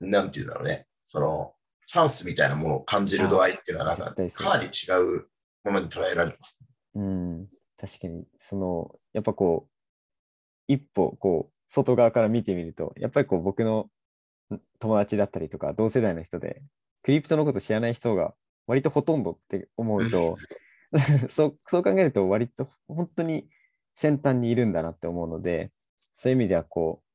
なんていうんだろうね、その、チャンスみたいなものを感じる度合いっていうのは、なんか、かなり違うものに捉えられます、ね。うん、確かに、その、やっぱこう、一歩、こう、外側から見てみると、やっぱりこう、僕の友達だったりとか、同世代の人で、クリプトのこと知らない人が割とほとんどって思うと、そうそう考えると、割と本当に先端にいるんだなって思うので、そういう意味では、こう、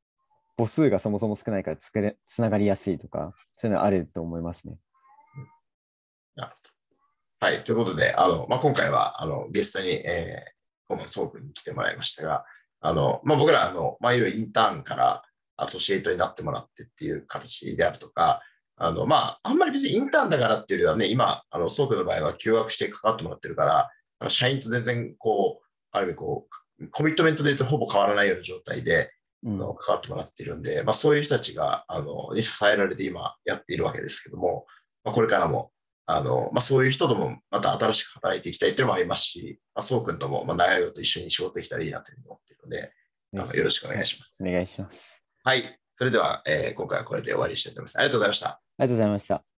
母数がそもそも少ないからつくれつながりやすいとか、そういうのはあると思いますね。なるほど。はい、ということで、あのまあ、今回はあのゲストに、えー、コモンソープに来てもらいましたが、あのまあ、僕らあの、まあ、いろいろインターンからアソシエイトになってもらってっていう形であるとか、あのまあ、あんまり別にインターンだからっていうよりはね、今、あのソープの場合は休学して関わってもらってるから、あの社員と全然こう、ある意味こう、コミットメントで言うとほぼ変わらないような状態で、の関わってもらっているんで、まあ、そういう人たちがあのに支えられて今やっているわけですけども、まあ、これからも、あの、まあ、そういう人ともまた新しく働いていきたいっていうのもありますし、まあ、そうくんとも、まあ、長いこと一緒に仕事できたらいいなというふうに思っているので、なんかよろしくお願いします。お願いします。はい。それでは、えー今回はこれで終わりにしたいと思います。ありがとうございました。ありがとうございました。